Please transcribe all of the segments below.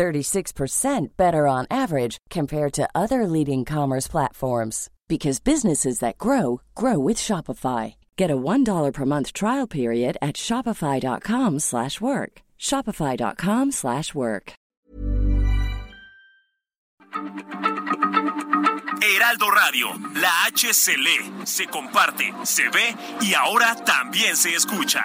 36% better on average compared to other leading commerce platforms because businesses that grow grow with Shopify. Get a $1 per month trial period at shopify.com/work. shopify.com/work. Heraldo Radio, la H se comparte, se ve y ahora también se escucha.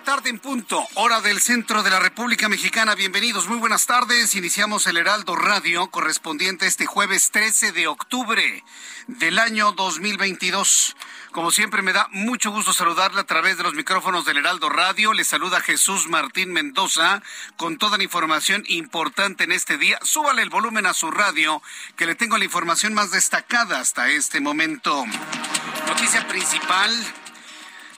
Tarde en punto, hora del centro de la República Mexicana. Bienvenidos, muy buenas tardes. Iniciamos el Heraldo Radio correspondiente este jueves 13 de octubre del año 2022. Como siempre, me da mucho gusto saludarle a través de los micrófonos del Heraldo Radio. Le saluda Jesús Martín Mendoza con toda la información importante en este día. Súbale el volumen a su radio, que le tengo la información más destacada hasta este momento. Noticia principal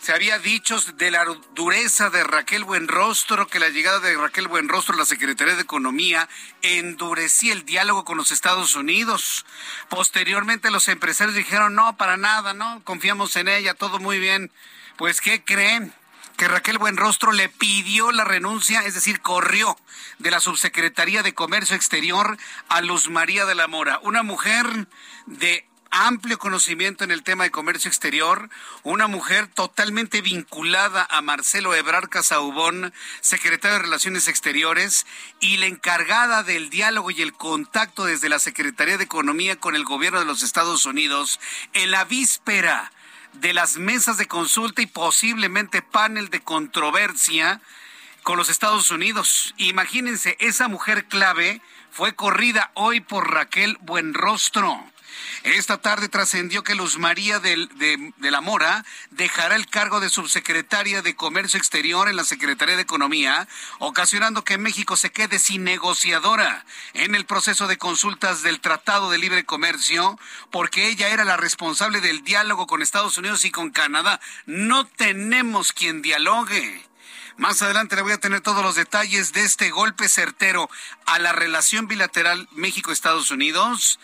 se había dicho de la dureza de Raquel Buenrostro, que la llegada de Raquel Buenrostro a la Secretaría de Economía endurecía el diálogo con los Estados Unidos. Posteriormente los empresarios dijeron, no, para nada, no, confiamos en ella, todo muy bien. Pues, ¿qué creen? que Raquel Buenrostro le pidió la renuncia, es decir, corrió de la Subsecretaría de Comercio Exterior a Luz María de la Mora, una mujer de amplio conocimiento en el tema de comercio exterior, una mujer totalmente vinculada a Marcelo Ebrard Casaubón, secretario de Relaciones Exteriores, y la encargada del diálogo y el contacto desde la Secretaría de Economía con el gobierno de los Estados Unidos en la víspera de las mesas de consulta y posiblemente panel de controversia con los Estados Unidos. Imagínense, esa mujer clave fue corrida hoy por Raquel Buenrostro. Esta tarde trascendió que Luz María de, la Mora dejará el cargo de subsecretaria de Comercio Exterior en la Secretaría de Economía, ocasionando que México se quede sin negociadora en el proceso de consultas del Tratado de Libre Comercio, porque ella era la responsable del diálogo con Estados Unidos y con Canadá. No tenemos quien dialogue. Más adelante le voy a tener todos los detalles de este golpe certero a la relación bilateral México-Estados Unidos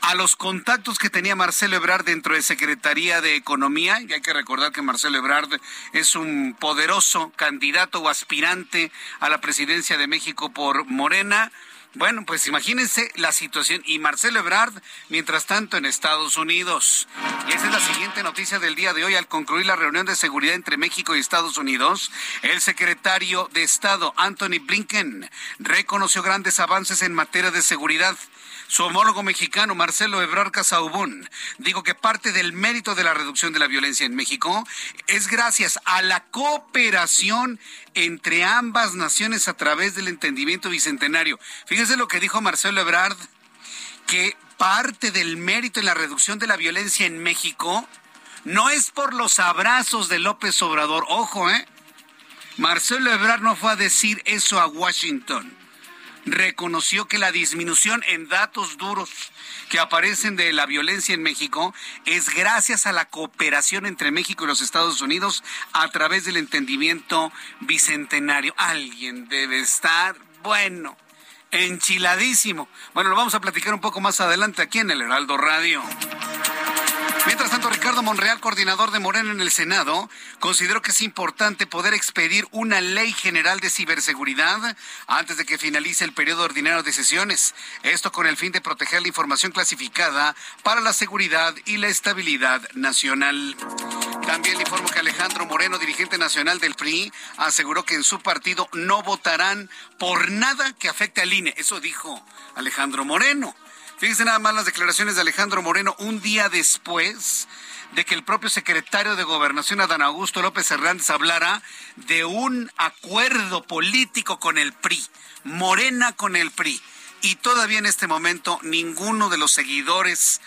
a los contactos que tenía Marcelo Ebrard dentro de Secretaría de Economía, y hay que recordar que Marcelo Ebrard es un poderoso candidato o aspirante a la presidencia de México por Morena. Bueno, pues imagínense la situación. Y Marcelo Ebrard, mientras tanto, en Estados Unidos. Y esa es la siguiente noticia del día de hoy. Al concluir la reunión de seguridad entre México y Estados Unidos, el secretario de Estado, Anthony Blinken, reconoció grandes avances en materia de seguridad su homólogo mexicano, Marcelo Ebrard Casaubón, dijo que parte del mérito de la reducción de la violencia en México es gracias a la cooperación entre ambas naciones a través del entendimiento bicentenario. Fíjese lo que dijo Marcelo Ebrard, que parte del mérito en la reducción de la violencia en México no es por los abrazos de López Obrador. Ojo, ¿eh? Marcelo Ebrard no fue a decir eso a Washington reconoció que la disminución en datos duros que aparecen de la violencia en México es gracias a la cooperación entre México y los Estados Unidos a través del entendimiento bicentenario. Alguien debe estar, bueno, enchiladísimo. Bueno, lo vamos a platicar un poco más adelante aquí en el Heraldo Radio. Mientras tanto, Ricardo Monreal, coordinador de Moreno en el Senado, consideró que es importante poder expedir una ley general de ciberseguridad antes de que finalice el periodo ordinario de sesiones. Esto con el fin de proteger la información clasificada para la seguridad y la estabilidad nacional. También le informo que Alejandro Moreno, dirigente nacional del PRI, aseguró que en su partido no votarán por nada que afecte al INE. Eso dijo Alejandro Moreno. Fíjense nada más las declaraciones de Alejandro Moreno un día después de que el propio secretario de Gobernación, Adán Augusto López Hernández, hablara de un acuerdo político con el PRI, Morena con el PRI. Y todavía en este momento ninguno de los seguidores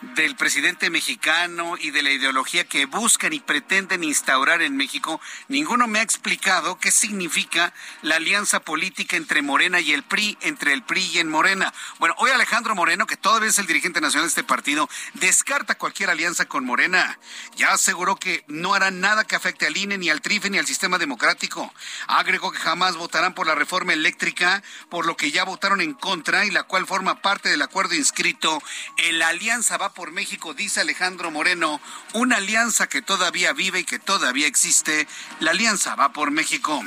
del presidente mexicano y de la ideología que buscan y pretenden instaurar en México, ninguno me ha explicado qué significa la alianza política entre Morena y el PRI, entre el PRI y en Morena. Bueno, hoy Alejandro Moreno, que todavía es el dirigente nacional de este partido, descarta cualquier alianza con Morena. Ya aseguró que no hará nada que afecte al INE, ni al TRIFE, ni al sistema democrático. Agregó que jamás votarán por la reforma eléctrica, por lo que ya votaron en contra y la cual forma parte del acuerdo inscrito alianza va por México, dice Alejandro Moreno, una alianza que todavía vive y que todavía existe. La alianza va por México.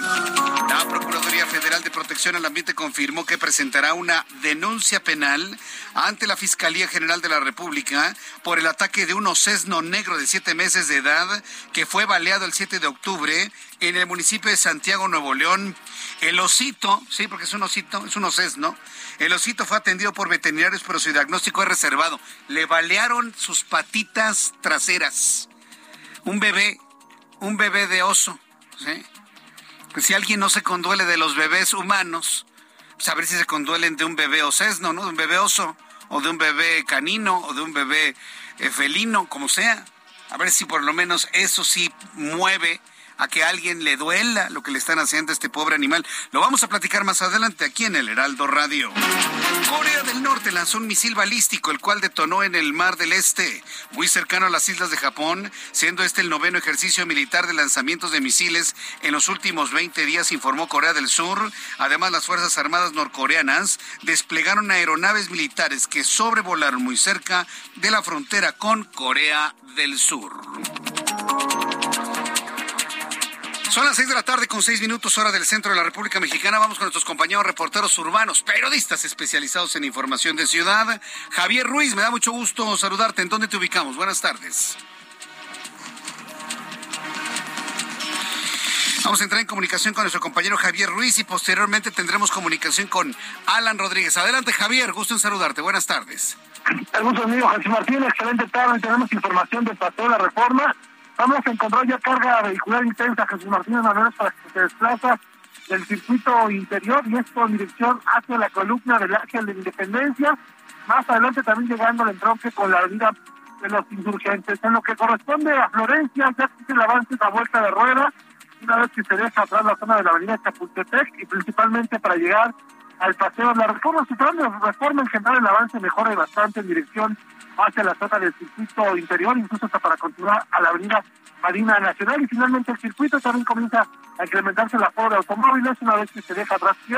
La Procuraduría Federal de Protección al Ambiente confirmó que presentará una denuncia penal ante la Fiscalía General de la República por el ataque de un osesno negro de siete meses de edad que fue baleado el 7 de octubre en el municipio de Santiago, Nuevo León. El osito, sí, porque es un osito, es un osesno, el osito fue atendido por veterinarios, pero su diagnóstico es reservado. Le balearon sus patitas traseras. Un bebé, un bebé de oso. Pues si alguien no se conduele de los bebés humanos, pues a ver si se conduelen de un bebé osesno, ¿no? De un bebé oso, o de un bebé canino, o de un bebé eh, felino, como sea. A ver si por lo menos eso sí mueve a que alguien le duela lo que le están haciendo a este pobre animal. Lo vamos a platicar más adelante aquí en el Heraldo Radio. Corea del Norte lanzó un misil balístico, el cual detonó en el Mar del Este, muy cercano a las islas de Japón, siendo este el noveno ejercicio militar de lanzamientos de misiles en los últimos 20 días, informó Corea del Sur. Además, las Fuerzas Armadas norcoreanas desplegaron aeronaves militares que sobrevolaron muy cerca de la frontera con Corea del Sur. Son las seis de la tarde con seis minutos hora del centro de la República Mexicana. Vamos con nuestros compañeros reporteros urbanos, periodistas especializados en información de ciudad. Javier Ruiz, me da mucho gusto saludarte. ¿En dónde te ubicamos? Buenas tardes. Vamos a entrar en comunicación con nuestro compañero Javier Ruiz y posteriormente tendremos comunicación con Alan Rodríguez. Adelante, Javier, gusto en saludarte. Buenas tardes. Gusto amigo José Martín, excelente tarde. Tenemos información de Paseo de la Reforma Vamos a encontrar ya carga vehicular intensa, Jesús Martínez Manuel, para que se desplaza del circuito interior y esto en dirección hacia la columna del Ángel de Independencia. Más adelante también llegando al entronque con la avenida de los insurgentes. En lo que corresponde a Florencia, ya existe el avance la vuelta de rueda, una vez que se deja atrás la zona de la avenida Chapultepec y principalmente para llegar al paseo de la reforma. Plan de reforma en general el avance mejora bastante en dirección hacia la zona del circuito interior, incluso hasta para continuar a la avenida Marina Nacional. Y finalmente el circuito también comienza a incrementarse el aforo de automóviles una vez que se deja atrás y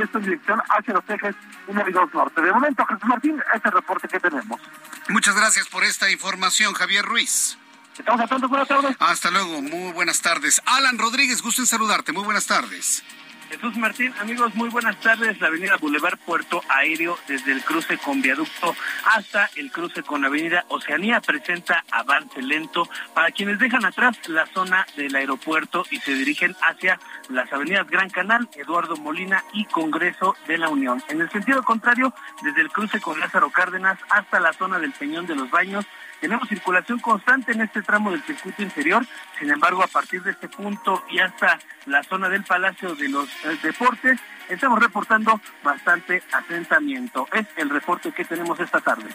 esto en dirección hacia los ejes 1 y 2 norte. De momento, Jesús Martín, este es el reporte que tenemos. Muchas gracias por esta información, Javier Ruiz. Estamos atentos, buenas tardes. Hasta luego, muy buenas tardes. Alan Rodríguez, gusto en saludarte, muy buenas tardes. Jesús Martín, amigos, muy buenas tardes. La avenida Boulevard Puerto Aéreo, desde el cruce con viaducto hasta el cruce con avenida Oceanía, presenta avance lento para quienes dejan atrás la zona del aeropuerto y se dirigen hacia las avenidas Gran Canal, Eduardo Molina y Congreso de la Unión. En el sentido contrario, desde el cruce con Lázaro Cárdenas hasta la zona del Peñón de los Baños, tenemos circulación constante en este tramo del circuito interior, sin embargo, a partir de este punto y hasta la zona del Palacio de los eh, Deportes, estamos reportando bastante asentamiento. Es el reporte que tenemos esta tarde.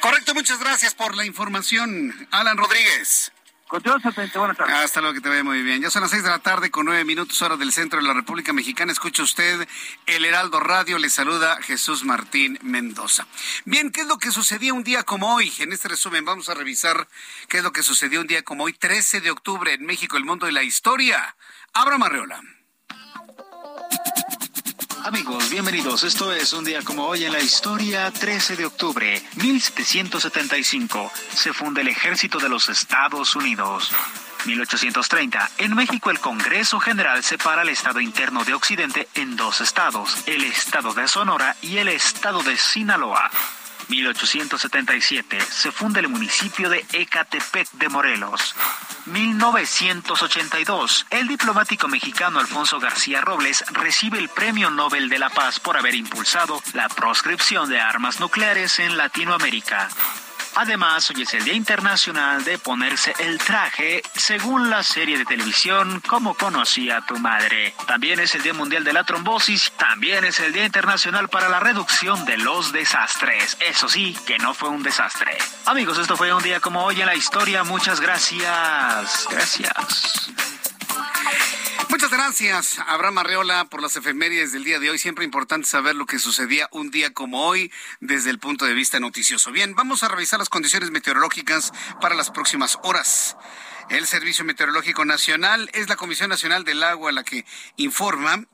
Correcto, muchas gracias por la información, Alan Rodríguez. Buenas tardes. Hasta luego, que te vaya muy bien. Ya son las seis de la tarde con nueve minutos hora del centro de la República Mexicana. Escucha usted el Heraldo Radio. Le saluda Jesús Martín Mendoza. Bien, ¿qué es lo que sucedía un día como hoy? En este resumen vamos a revisar qué es lo que sucedió un día como hoy, 13 de octubre en México, el mundo de la historia. Abra Marreola. Amigos, bienvenidos. Esto es un día como hoy en la historia, 13 de octubre, 1775. Se funda el Ejército de los Estados Unidos. 1830. En México el Congreso General separa el Estado interno de Occidente en dos estados, el Estado de Sonora y el Estado de Sinaloa. 1877 se funda el municipio de Ecatepec de Morelos. 1982, el diplomático mexicano Alfonso García Robles recibe el Premio Nobel de la Paz por haber impulsado la proscripción de armas nucleares en Latinoamérica. Además, hoy es el Día Internacional de ponerse el traje según la serie de televisión Como conocí a tu madre. También es el Día Mundial de la Trombosis, también es el Día Internacional para la Reducción de los Desastres. Eso sí, que no fue un desastre. Amigos, esto fue un día como hoy en la historia. Muchas gracias. Gracias. Muchas gracias, Abraham Arreola, por las efemérides del día de hoy. Siempre importante saber lo que sucedía un día como hoy desde el punto de vista noticioso. Bien, vamos a revisar las condiciones meteorológicas para las próximas horas. El Servicio Meteorológico Nacional es la Comisión Nacional del Agua la que informa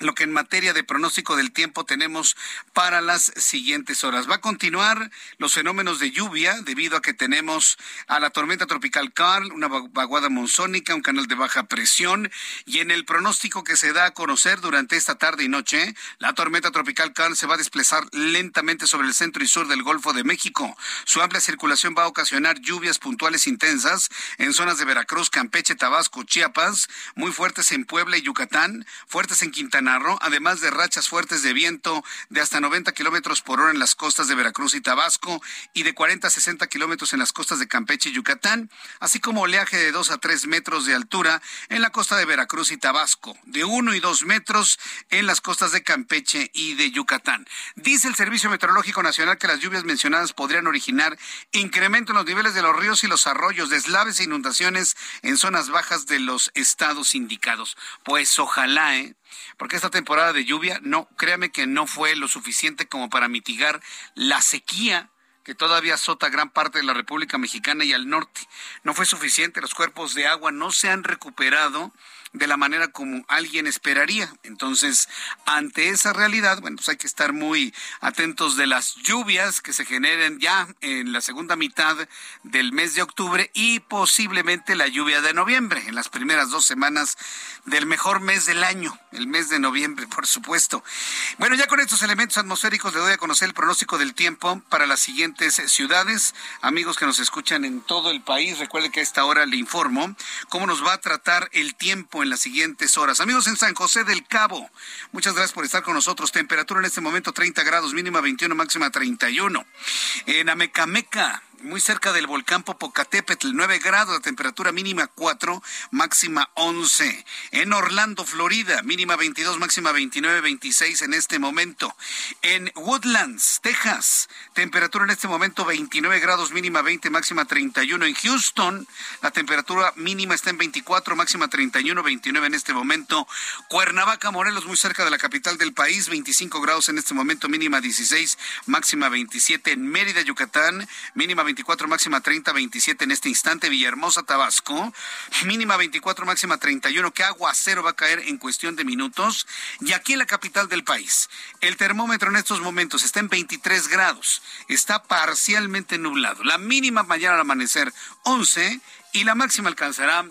lo que en materia de pronóstico del tiempo tenemos para las siguientes horas. Va a continuar los fenómenos de lluvia debido a que tenemos a la tormenta tropical Carl, una vaguada monzónica, un canal de baja presión y en el pronóstico que se da a conocer durante esta tarde y noche, la tormenta tropical Carl se va a desplazar lentamente sobre el centro y sur del Golfo de México. Su amplia circulación va a ocasionar lluvias puntuales intensas en zonas de Veracruz, Campeche, Tabasco, Chiapas, muy fuertes en Puebla y Yucatán, fuertes en Quintana además de rachas fuertes de viento de hasta 90 kilómetros por hora en las costas de Veracruz y Tabasco y de 40 a 60 kilómetros en las costas de Campeche y Yucatán, así como oleaje de 2 a 3 metros de altura en la costa de Veracruz y Tabasco, de 1 y 2 metros en las costas de Campeche y de Yucatán. Dice el Servicio Meteorológico Nacional que las lluvias mencionadas podrían originar incremento en los niveles de los ríos y los arroyos, deslaves e inundaciones en zonas bajas de los estados indicados. Pues ojalá, ¿eh? Porque esta temporada de lluvia, no, créame que no fue lo suficiente como para mitigar la sequía que todavía azota gran parte de la República Mexicana y al norte. No fue suficiente, los cuerpos de agua no se han recuperado de la manera como alguien esperaría. Entonces, ante esa realidad, bueno, pues hay que estar muy atentos de las lluvias que se generen ya en la segunda mitad del mes de octubre y posiblemente la lluvia de noviembre, en las primeras dos semanas del mejor mes del año, el mes de noviembre, por supuesto. Bueno, ya con estos elementos atmosféricos le doy a conocer el pronóstico del tiempo para las siguientes ciudades. Amigos que nos escuchan en todo el país, recuerde que a esta hora le informo cómo nos va a tratar el tiempo en las siguientes horas. Amigos en San José del Cabo, muchas gracias por estar con nosotros. Temperatura en este momento 30 grados, mínima 21, máxima 31. En Amecameca, muy cerca del volcán Popocatépetl, 9 grados, la temperatura mínima 4, máxima 11. En Orlando, Florida, mínima 22, máxima 29, 26 en este momento. En Woodlands, Texas, temperatura en este momento 29 grados, mínima 20, máxima 31. En Houston, la temperatura mínima está en 24, máxima 31, 29 en este momento. Cuernavaca, Morelos, muy cerca de la capital del país, 25 grados en este momento, mínima 16, máxima 27. En Mérida, Yucatán, mínima 24, máxima 30, 27 en este instante. Villahermosa, Tabasco, mínima 24, máxima 31. ¿Qué aguacero va a caer en cuestión de minutos? Y aquí en la capital del país, el termómetro en estos momentos está en 23 grados. Está parcialmente nublado. La mínima mañana al amanecer 11 y la máxima alcanzará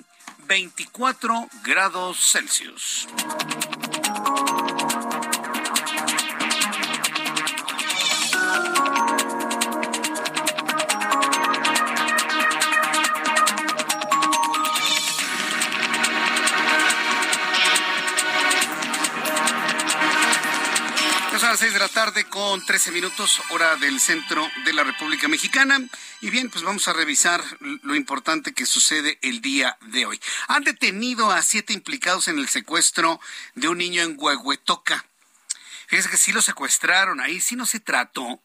24 grados Celsius. Seis de la tarde con 13 minutos, hora del centro de la República Mexicana. Y bien, pues vamos a revisar lo importante que sucede el día de hoy. Han detenido a siete implicados en el secuestro de un niño en Huehuetoca. Fíjense que sí lo secuestraron, ahí sí no se trató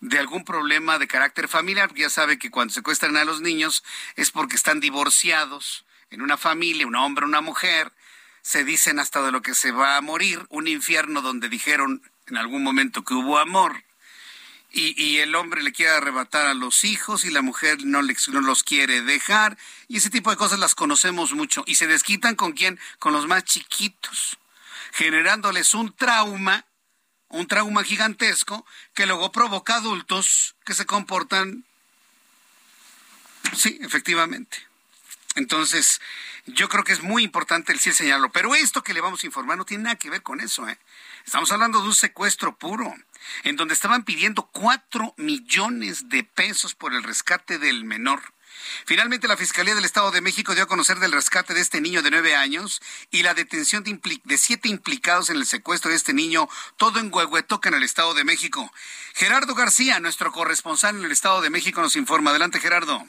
de algún problema de carácter familiar, ya sabe que cuando secuestran a los niños es porque están divorciados en una familia, un hombre, una mujer, se dicen hasta de lo que se va a morir, un infierno donde dijeron en algún momento que hubo amor. Y, el hombre le quiere arrebatar a los hijos y la mujer no, no los quiere dejar. Y ese tipo de cosas las conocemos mucho. Y se desquitan con quién? Con los más chiquitos. generándoles un trauma, un trauma gigantesco que luego provoca adultos que se comportan, sí, efectivamente. Entonces, yo creo que es muy importante el sí señalarlo. Pero esto que le vamos a informar no tiene nada que ver con eso. ¿eh? Estamos hablando de un secuestro puro, en donde estaban pidiendo cuatro millones de pesos por el rescate del menor. Finalmente, la Fiscalía del Estado de México dio a conocer del rescate de este niño de nueve años y la detención de, siete implicados en el secuestro de este niño, todo en Huehuetoca, en el Estado de México. Gerardo García, nuestro corresponsal en el Estado de México, nos informa. Adelante, Gerardo.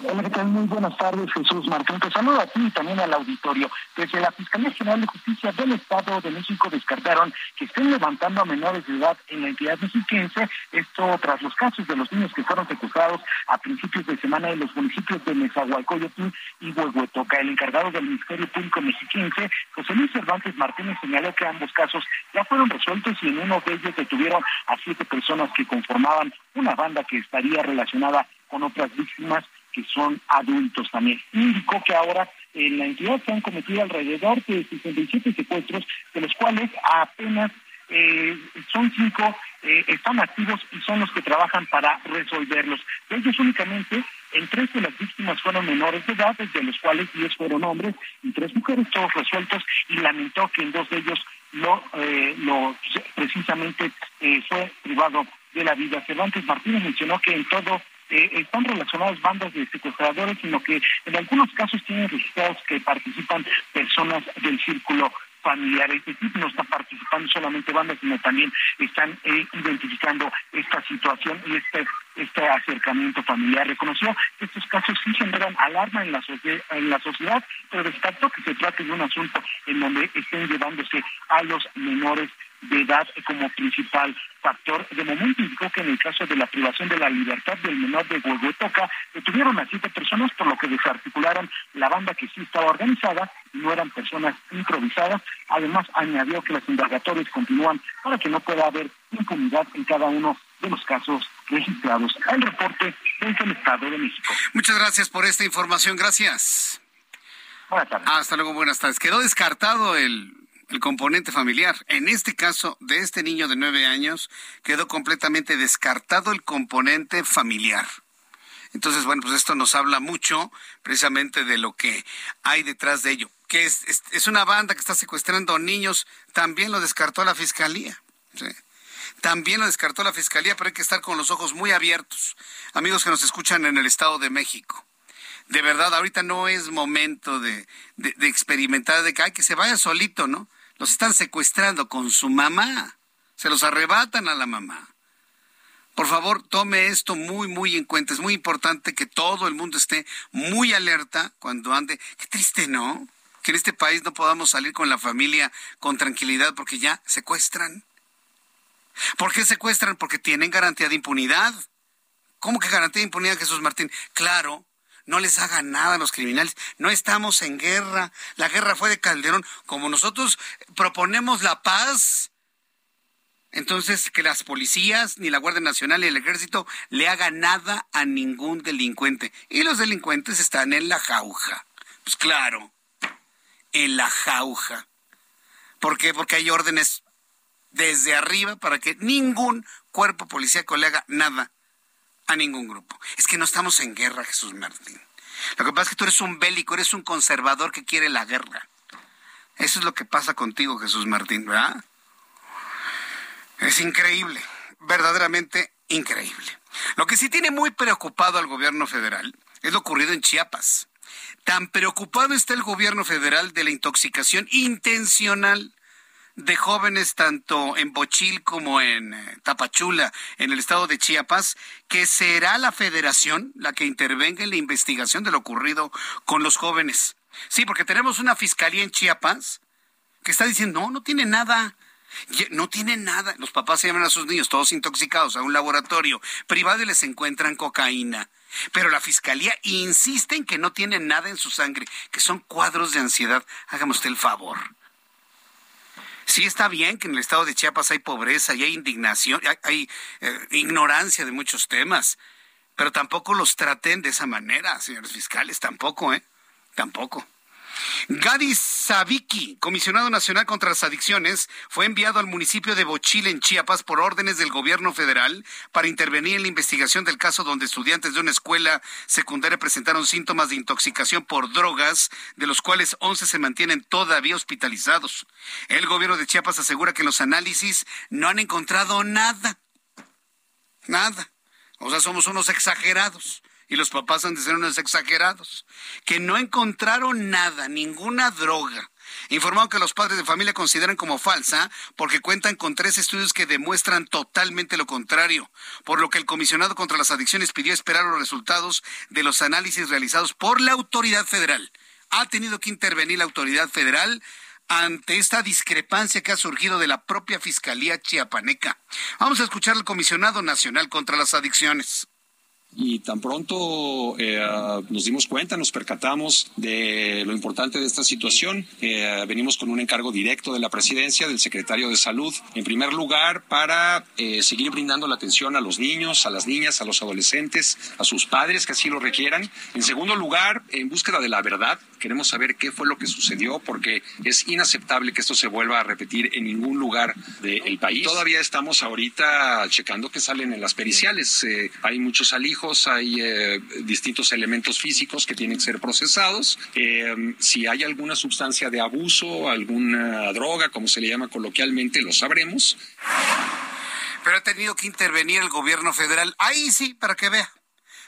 Hola, ¿qué tal? Muy buenas tardes, Jesús Martín. Te saludo a ti y también al auditorio. Desde la Fiscalía General de Justicia del Estado de México descartaron que estén levantando a menores de edad en la entidad mexiquense, esto tras los casos de los niños que fueron secuestrados a principios de semana en los municipios de Nezahualcóyotl y Huehuetoca. El encargado del Ministerio Público Mexiquense, José Luis Cervantes Martínez, señaló que ambos casos ya fueron resueltos y en uno de ellos detuvieron a siete personas que conformaban una banda que estaría relacionada con otras víctimas que son adultos también. Indicó que ahora en la entidad se han cometido alrededor de 67 secuestros, de los cuales apenas eh, son cinco eh, están activos y son los que trabajan para resolverlos. De ellos únicamente, en tres de las víctimas fueron menores de edad, de los cuales diez fueron hombres y tres mujeres, todos resueltos, y lamentó que en dos de ellos lo, eh, lo precisamente fue privado de la vida. Cervantes Martínez mencionó que en todo eh, están relacionadas bandas de secuestradores, sino que en algunos casos tienen registrados que participan personas del círculo familiar, es decir, no están participando solamente bandas, sino también están eh, identificando esta situación y este este acercamiento familiar. Reconoció que estos casos sí generan alarma en la, en la sociedad, pero descartó que se trate de un asunto en donde estén llevándose a los menores de edad como principal factor. De momento indicó que en el caso de la privación de la libertad del menor de Huehuetoca, detuvieron a siete personas, por lo que desarticularon la banda que sí estaba organizada y no eran personas improvisadas. Además, añadió que los indagatorios continúan para que no pueda haber impunidad en cada uno de los casos registrados. El reporte desde el Estado de México. Muchas gracias por esta información. Gracias. Buenas tardes. Hasta luego, buenas tardes. Quedó descartado el el componente familiar. En este caso de este niño de nueve años, quedó completamente descartado el componente familiar. Entonces, bueno, pues esto nos habla mucho precisamente de lo que hay detrás de ello. Que es, es, una banda que está secuestrando niños, también lo descartó la fiscalía. También lo descartó la fiscalía, pero hay que estar con los ojos muy abiertos. Amigos que nos escuchan en el Estado de México de verdad, ahorita no es momento de, de, experimentar, de que, ay, que se vaya solito, ¿no? Los están secuestrando con su mamá. Se los arrebatan a la mamá. Por favor, tome esto muy, muy en cuenta. Es muy importante que todo el mundo esté muy alerta cuando ande. Qué triste, ¿no? Que en este país no podamos salir con la familia con tranquilidad porque ya secuestran. ¿Por qué secuestran? Porque tienen garantía de impunidad. ¿Cómo que garantía de impunidad, Jesús Martín? Claro, no les haga nada a los criminales. No estamos en guerra. La guerra fue de Calderón. Como nosotros proponemos la paz, entonces que las policías, ni la Guardia Nacional, ni el Ejército le hagan nada a ningún delincuente. Y los delincuentes están en la jauja. Pues claro, en la jauja. ¿Por qué? Porque hay órdenes desde arriba para que ningún cuerpo policíaco le haga nada a ningún grupo. Es que no estamos en guerra, Jesús Martín. Lo que pasa es que tú eres un bélico, eres un conservador que quiere la guerra. Eso es lo que pasa contigo, Jesús Martín, ¿verdad? Es increíble, verdaderamente increíble. Lo que sí tiene muy preocupado al gobierno federal es lo ocurrido en Chiapas. Tan preocupado está el gobierno federal de la intoxicación intencional de jóvenes tanto en Bochil como en eh, Tapachula, en el estado de Chiapas, que será la federación la que intervenga en la investigación de lo ocurrido con los jóvenes. Sí, porque tenemos una fiscalía en Chiapas que está diciendo, no, no tiene nada. No tiene nada. Los papás se llaman a sus niños todos intoxicados a un laboratorio privado y les encuentran cocaína. Pero la fiscalía insiste en que no tienen nada en su sangre, que son cuadros de ansiedad. Hágame usted el favor. Sí está bien que en el estado de Chiapas hay pobreza y hay indignación, hay, eh, ignorancia de muchos temas, pero tampoco los traten de esa manera, señores fiscales, tampoco, ¿eh? Tampoco. Gadi Sabiki, comisionado nacional contra las adicciones, fue enviado al municipio de Bochil en Chiapas por órdenes del gobierno federal para intervenir en la investigación del caso donde estudiantes de una escuela secundaria presentaron síntomas de intoxicación por drogas, de los cuales 11 se mantienen todavía hospitalizados. El gobierno de Chiapas asegura que en los análisis no han encontrado nada. Nada. O sea, somos unos exagerados y los papás han de ser unos exagerados, que no encontraron nada, ninguna droga. Informaron que los padres de familia consideran como falsa porque cuentan con tres estudios que demuestran totalmente lo contrario, por lo que el comisionado contra las adicciones pidió esperar los resultados de los análisis realizados por la autoridad federal. Ha tenido que intervenir la autoridad federal ante esta discrepancia que ha surgido de la propia Fiscalía Chiapaneca. Vamos a escuchar al comisionado nacional contra las adicciones y tan pronto eh, nos dimos cuenta, nos percatamos de lo importante de esta situación, eh, venimos con un encargo directo de la presidencia, del secretario de salud, en primer lugar para eh, seguir brindando la atención a los niños, a las niñas, a los adolescentes, a sus padres que así lo requieran. En segundo lugar, en búsqueda de la verdad, queremos saber qué fue lo que sucedió porque es inaceptable que esto se vuelva a repetir en ningún lugar del país. Todavía estamos ahorita checando que salen en las periciales. hay muchos alijos hay eh, distintos elementos físicos que tienen que ser procesados. Eh, si hay alguna sustancia de abuso, alguna droga, como se le llama coloquialmente, lo sabremos. Pero ha tenido que intervenir el gobierno federal. Ahí sí, para que vea.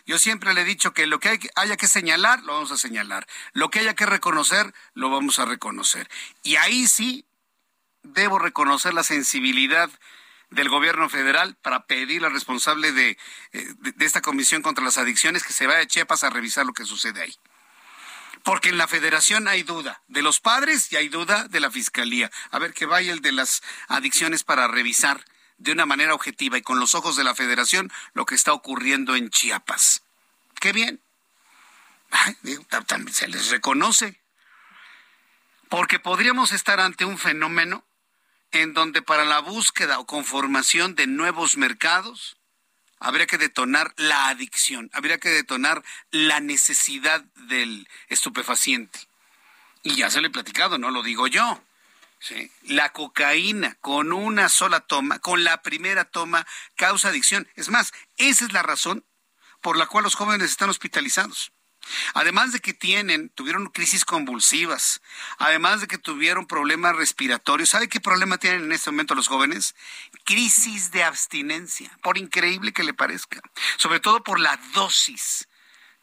Yo siempre le he dicho que lo que haya que señalar, lo vamos a señalar. Lo que haya que reconocer, lo vamos a reconocer. Y ahí sí debo reconocer la sensibilidad del gobierno federal para pedir al responsable eh, de, de, esta comisión contra las adicciones que se vaya a Chiapas a revisar lo que sucede ahí. Porque en la federación hay duda de los padres y hay duda de la fiscalía. A ver, que vaya el de las adicciones para revisar de una manera objetiva y con los ojos de la federación lo que está ocurriendo en Chiapas. Qué bien. se les reconoce. Porque podríamos estar ante un fenómeno en donde para la búsqueda o conformación de nuevos mercados habría que detonar la adicción, habría que detonar la necesidad del estupefaciente. Y ya se lo he platicado, no lo digo yo. La cocaína con una sola toma, con la primera toma, causa adicción. Es más, esa es la razón por la cual los jóvenes están hospitalizados. Además de que tienen, tuvieron crisis convulsivas, además de que tuvieron problemas respiratorios. ¿Sabe qué problema tienen en este momento los jóvenes? Crisis de abstinencia, por increíble que le parezca. Sobre todo por la dosis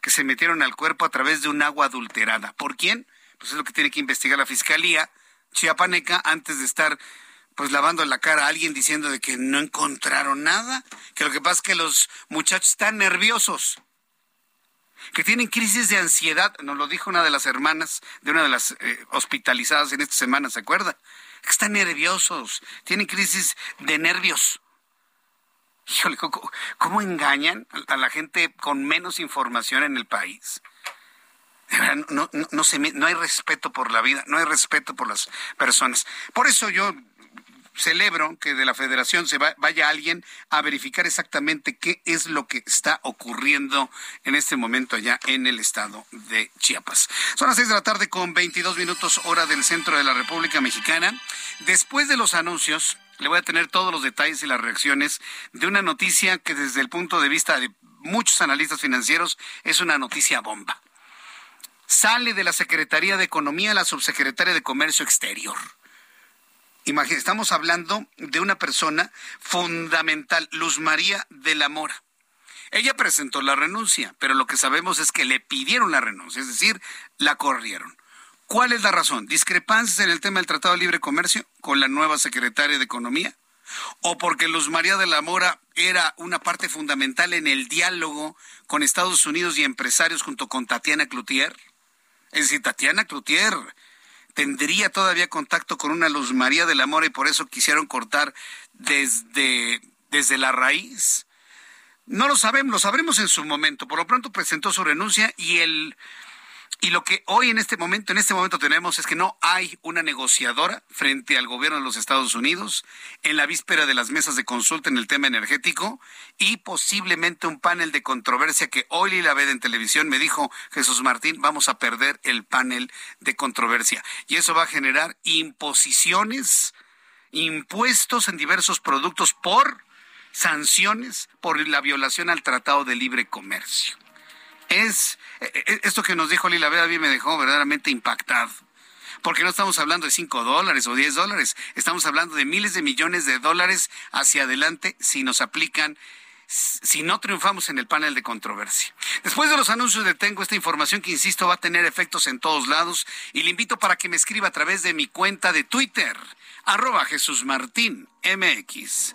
que se metieron al cuerpo a través de un agua adulterada. ¿Por quién? Pues es lo que tiene que investigar la fiscalía chiapaneca antes de estar pues lavando la cara a alguien diciendo de que no encontraron nada, que lo que pasa es que los muchachos están nerviosos que tienen crisis de ansiedad, nos lo dijo una de las hermanas de una de las eh, hospitalizadas en esta semana, ¿se acuerda? Que están nerviosos, tienen crisis de nervios. Híjole, ¿cómo, engañan a la gente con menos información en el país? No, no hay respeto por la vida, no hay respeto por las personas. Por eso yo celebro que de la federación se vaya alguien a verificar exactamente qué es lo que está ocurriendo en este momento allá en el estado de Chiapas. Son las seis de la tarde con 22 minutos hora del centro de la República Mexicana. Después de los anuncios, le voy a tener todos los detalles y las reacciones de una noticia que desde el punto de vista de muchos analistas financieros es una noticia bomba. Sale de la Secretaría de Economía la subsecretaria de Comercio Exterior estamos hablando de una persona fundamental, Luz María de la Mora. Ella presentó la renuncia, pero lo que sabemos es que le pidieron la renuncia, es decir, la corrieron. ¿Cuál es la razón? ¿Discrepancias en el tema del Tratado de Libre Comercio con la nueva secretaria de Economía? ¿O porque Luz María de la Mora era una parte fundamental en el diálogo con Estados Unidos y empresarios junto con Tatiana Cloutier? Es decir, Tatiana Cloutier tendría todavía contacto con una Luz María del Amor y por eso quisieron cortar desde, desde la raíz. No lo sabemos, lo sabremos en su momento. Por lo pronto presentó su renuncia y el, Y lo que hoy en este momento, en este momento tenemos es que no hay una negociadora frente al gobierno de los Estados Unidos en la víspera de las mesas de consulta en el tema energético y posiblemente un panel de controversia que hoy Lila Veda en televisión me dijo Jesús Martín, vamos a perder el panel de controversia. Y eso va a generar imposiciones, impuestos en diversos productos por sanciones por la violación al Tratado de Libre Comercio es eh, eh, esto que nos dijo Lila Veda a mí me dejó verdaderamente impactado. Porque no estamos hablando de 5 dólares o 10 dólares, estamos hablando de miles de millones de dólares hacia adelante si nos aplican si no triunfamos en el panel de controversia. Después de los anuncios de tengo esta información que, insisto, va a tener efectos en todos lados y le invito para que me escriba a través de mi cuenta de Twitter, arroba Jesús Martín MX.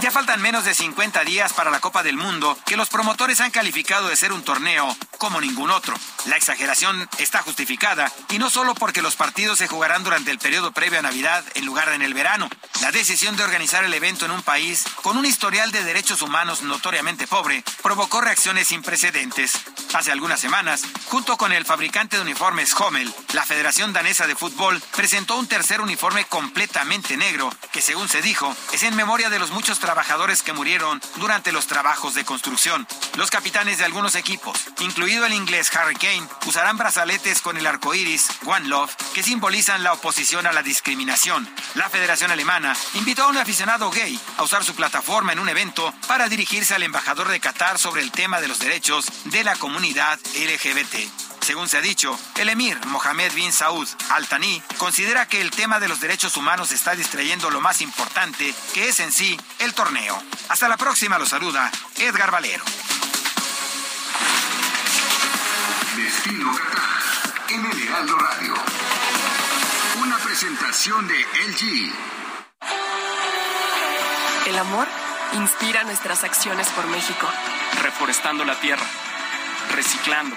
Ya faltan menos de 50 días para la Copa del Mundo, que los promotores han calificado de ser un torneo como ningún otro. La exageración está justificada, y no solo porque los partidos se jugarán durante el periodo previo a Navidad en lugar de en el verano. La decisión de organizar el evento en un país con un historial de derechos humanos notoriamente pobre provocó reacciones sin precedentes. Hace algunas semanas, junto con el fabricante de uniformes Hommel, la Federación Danesa de Fútbol presentó un tercer uniforme completamente negro, que según se dijo, es en memoria de los muchos trabajadores que murieron durante los trabajos de construcción. Los capitanes de algunos equipos, incluido el inglés Harry Kane, usarán brazaletes con el arco iris One Love que simbolizan la oposición a la discriminación. La Federación Alemana invitó a un aficionado gay a usar su plataforma en un evento para dirigirse al embajador de Qatar sobre el tema de los derechos de la comunidad LGBT. Según se ha dicho, el emir Mohammed bin Saud Al Thani considera que el tema de los derechos humanos está distrayendo lo más importante, que es en sí el torneo. Hasta la próxima, lo saluda Edgar Valero. Destino Qatar en el Heraldo Radio. Una presentación de LG. El amor inspira nuestras acciones por México. Reforestando la tierra, reciclando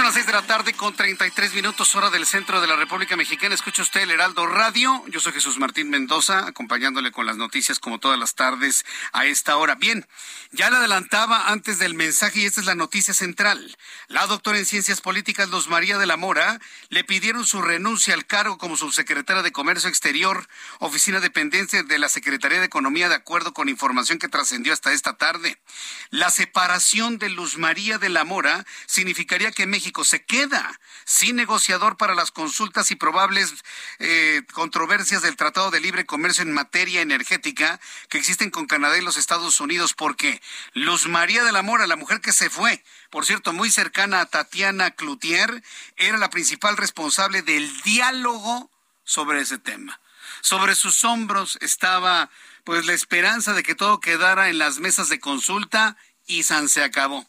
son las 6 de la tarde con 33 minutos hora del centro de la República Mexicana. Escucha usted el Heraldo Radio. Yo soy Jesús Martín Mendoza, acompañándole con las noticias como todas las tardes a esta hora. Bien, ya le adelantaba antes del mensaje y esta es la noticia central. La doctora en Ciencias Políticas Luz María de la Mora le pidieron su renuncia al cargo como subsecretaria de Comercio Exterior, oficina dependiente de la Secretaría de Economía, de acuerdo con información que trascendió hasta esta tarde. La separación de Luz María de la Mora significaría que México se queda sin negociador para las consultas y probables eh, controversias del Tratado de Libre Comercio en materia energética que existen con Canadá y los Estados Unidos, porque Luz María de la Mora, la mujer que se fue, por cierto, muy cercana a Tatiana Cloutier, era la principal responsable del diálogo sobre ese tema. Sobre sus hombros estaba pues la esperanza de que todo quedara en las mesas de consulta y San se acabó.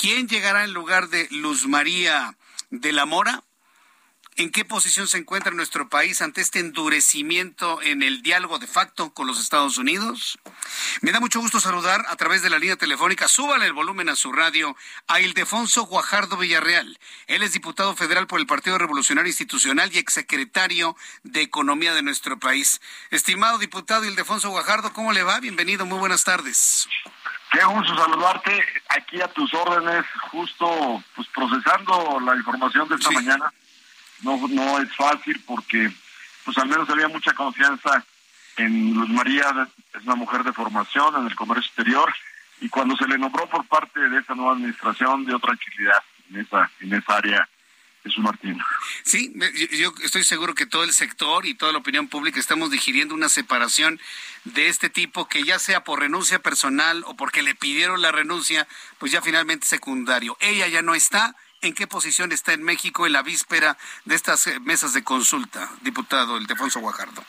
¿Quién llegará en lugar de Luz María de la Mora? ¿En qué posición se encuentra nuestro país ante este endurecimiento en el diálogo de facto con los Estados Unidos? Me da mucho gusto saludar a través de la línea telefónica, súbale el volumen a su radio, a Ildefonso Guajardo Villarreal. Él es diputado federal por el Partido Revolucionario Institucional y exsecretario de Economía de nuestro país. Estimado diputado Ildefonso Guajardo, ¿cómo le va? Bienvenido, muy buenas tardes. Qué gusto saludarte aquí a tus órdenes, justo pues procesando la información de esta mañana. No, no es fácil porque pues al menos había mucha confianza en Luz María, es una mujer de formación en el comercio exterior y cuando se le nombró por parte de esa nueva administración dio tranquilidad en esa, en esa área Jesús Martín. Sí, yo estoy seguro que todo el sector y toda la opinión pública estamos digiriendo una separación de este tipo que ya sea por renuncia personal o porque le pidieron la renuncia, pues ya finalmente secundario. Ella ya no está. ¿En qué posición está en México en la víspera de estas eh, mesas de consulta, diputado Ildefonso Guajardo?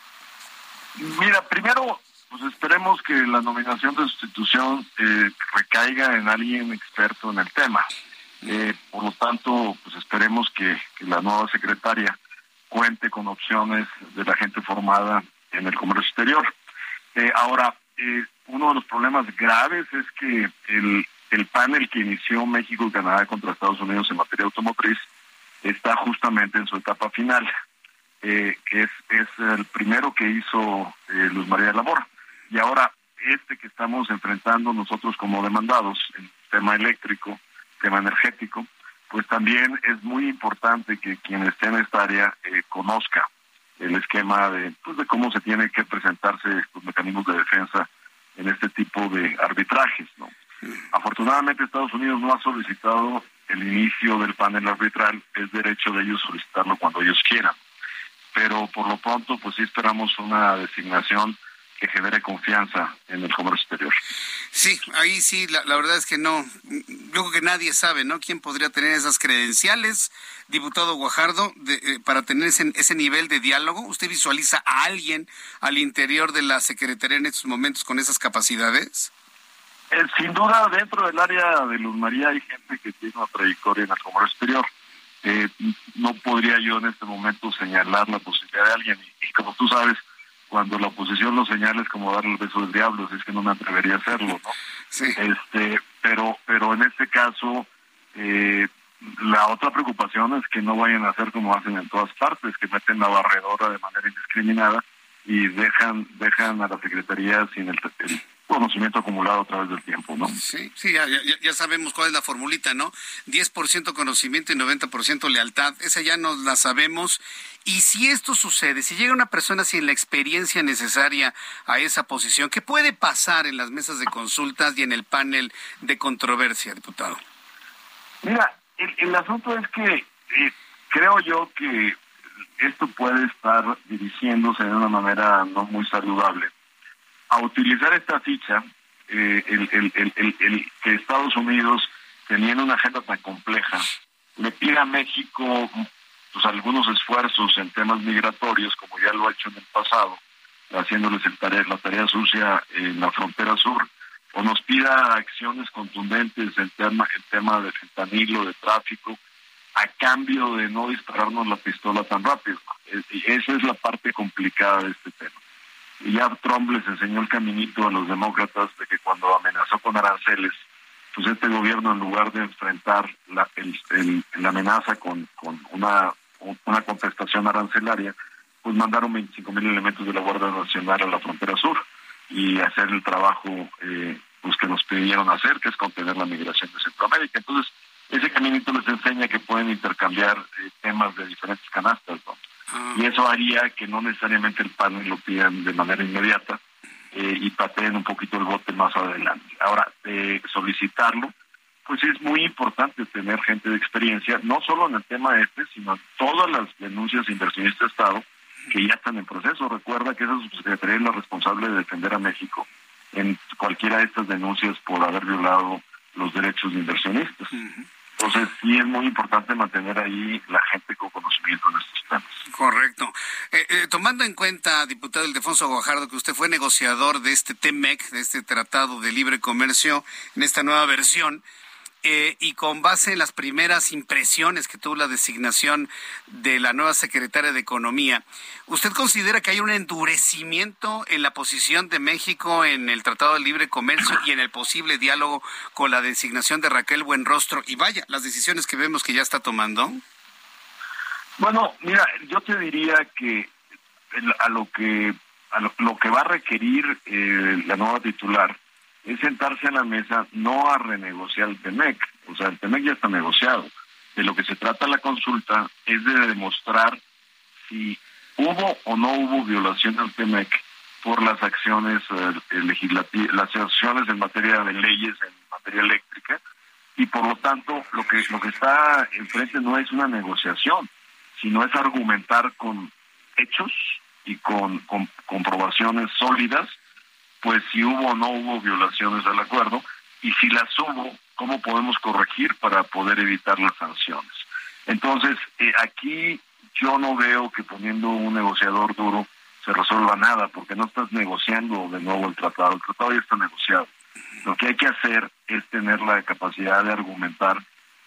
Mira, primero, pues esperemos que la nominación de sustitución eh, recaiga en alguien experto en el tema. Eh, por lo tanto, pues esperemos que, la nueva secretaria cuente con opciones de la gente formada en el comercio exterior. Eh, ahora, eh, uno de los problemas graves es que el, el panel que inició México y Canadá contra Estados Unidos en materia automotriz está justamente en su etapa final, que es, es el primero que hizo Luz María Labor. Y ahora, este que estamos enfrentando nosotros como demandados, el tema eléctrico, tema energético, pues también es muy importante que quien esté en esta área eh, conozca el esquema de, pues, de cómo se tienen que presentarse los mecanismos de defensa en este tipo de arbitrajes. ¿no? Afortunadamente Estados Unidos no ha solicitado el inicio del panel arbitral, es derecho de ellos solicitarlo cuando ellos quieran. Pero por lo pronto, pues sí esperamos una designación que genere confianza en el comercio exterior. Sí, ahí sí, la, verdad es que no, yo creo que nadie sabe, ¿no? ¿Quién podría tener esas credenciales, diputado Guajardo, eh, para tener ese, ese nivel de diálogo? ¿Usted visualiza a alguien al interior de la Secretaría en estos momentos con esas capacidades? Eh, sin duda, dentro del área de Luz María hay gente que tiene una trayectoria en el comercio exterior. Eh, no podría yo en este momento señalar la posibilidad de alguien. y como tú sabes, cuando la oposición lo señala es como darle el beso del diablo, así es que no me atrevería a hacerlo, ¿no? Sí. Este, pero, pero en este caso, eh, la otra preocupación es que no vayan a hacer como hacen en todas partes, que meten la barredora de manera indiscriminada y dejan, dejan a la Secretaría sin el, el conocimiento acumulado a través del tiempo, ¿no? Sí, sí, ya, ya, sabemos cuál es la formulita, ¿no? 10% conocimiento y 90% lealtad, esa ya nos la sabemos. Y si esto sucede, si llega una persona sin la experiencia necesaria a esa posición, ¿qué puede pasar en las mesas de consultas y en el panel de controversia, diputado? Mira, el, asunto es que eh, creo yo que esto puede estar dirigiéndose de una manera no muy saludable a utilizar esta ficha, eh, el, el, el, que Estados Unidos, teniendo una agenda tan compleja, le pide a México pues, algunos esfuerzos en temas migratorios, como ya lo ha hecho en el pasado, haciéndoles el tarea, la tarea sucia en la frontera sur, o nos pida acciones contundentes en tema, el tema de fentanilo, de tráfico, a cambio de no dispararnos la pistola tan rápido. Esa es la parte complicada de este tema. Ya Trump les enseñó el caminito a los demócratas de que cuando amenazó con aranceles pues este gobierno en lugar de enfrentar la, la amenaza con, una, contestación arancelaria, pues mandaron 25 mil elementos de la Guardia Nacional a la frontera sur y hacer el trabajo eh, pues que nos pidieron hacer, que es contener la migración de Centroamérica. Entonces, ese caminito les enseña que pueden intercambiar eh, temas de diferentes canastas, ah. Y eso haría que no necesariamente el panel lo pidan de manera inmediata eh, y pateen un poquito el bote más adelante. Ahora, de solicitarlo, pues es muy importante tener gente de experiencia, no solo en el tema este, sino en todas las denuncias de inversionistas de Estado que ya están en proceso. Recuerda que esa subsecretaría es la responsable de defender a México en cualquiera de estas denuncias por haber violado los derechos de inversionistas. Entonces, sí es muy importante mantener ahí la gente con conocimiento en estos temas. Correcto. Eh, eh, tomando en cuenta, diputado Ildefonso Guajardo, que usted fue negociador de este TEMEC, de este Tratado de Libre Comercio, en esta nueva versión, eh, y con base en las primeras impresiones que tuvo la designación de la nueva secretaria de Economía, ¿usted considera que hay un endurecimiento en la posición de México en el Tratado de Libre Comercio y en el posible diálogo con la designación de Raquel Buenrostro? Y vaya, las decisiones que vemos que ya está tomando. Bueno, mira, yo te diría que a lo que a lo, que va a requerir eh, la nueva titular es sentarse a la mesa no a renegociar el TEMEC, o sea, el TEMEC ya está negociado. De lo que se trata la consulta es de demostrar si hubo o no hubo violación al TEMEC por las acciones eh, legislativas, las acciones en materia de leyes, en materia eléctrica, y por lo tanto lo que lo que está enfrente no es una negociación, sino es argumentar con hechos y con comprobaciones sólidas pues si hubo o no hubo violaciones al acuerdo y si las hubo, cómo podemos corregir para poder evitar las sanciones. Entonces, eh, aquí yo no veo que poniendo un negociador duro se resuelva nada, porque no estás negociando de nuevo el tratado, el tratado ya está negociado. Lo que hay que hacer es tener la capacidad de argumentar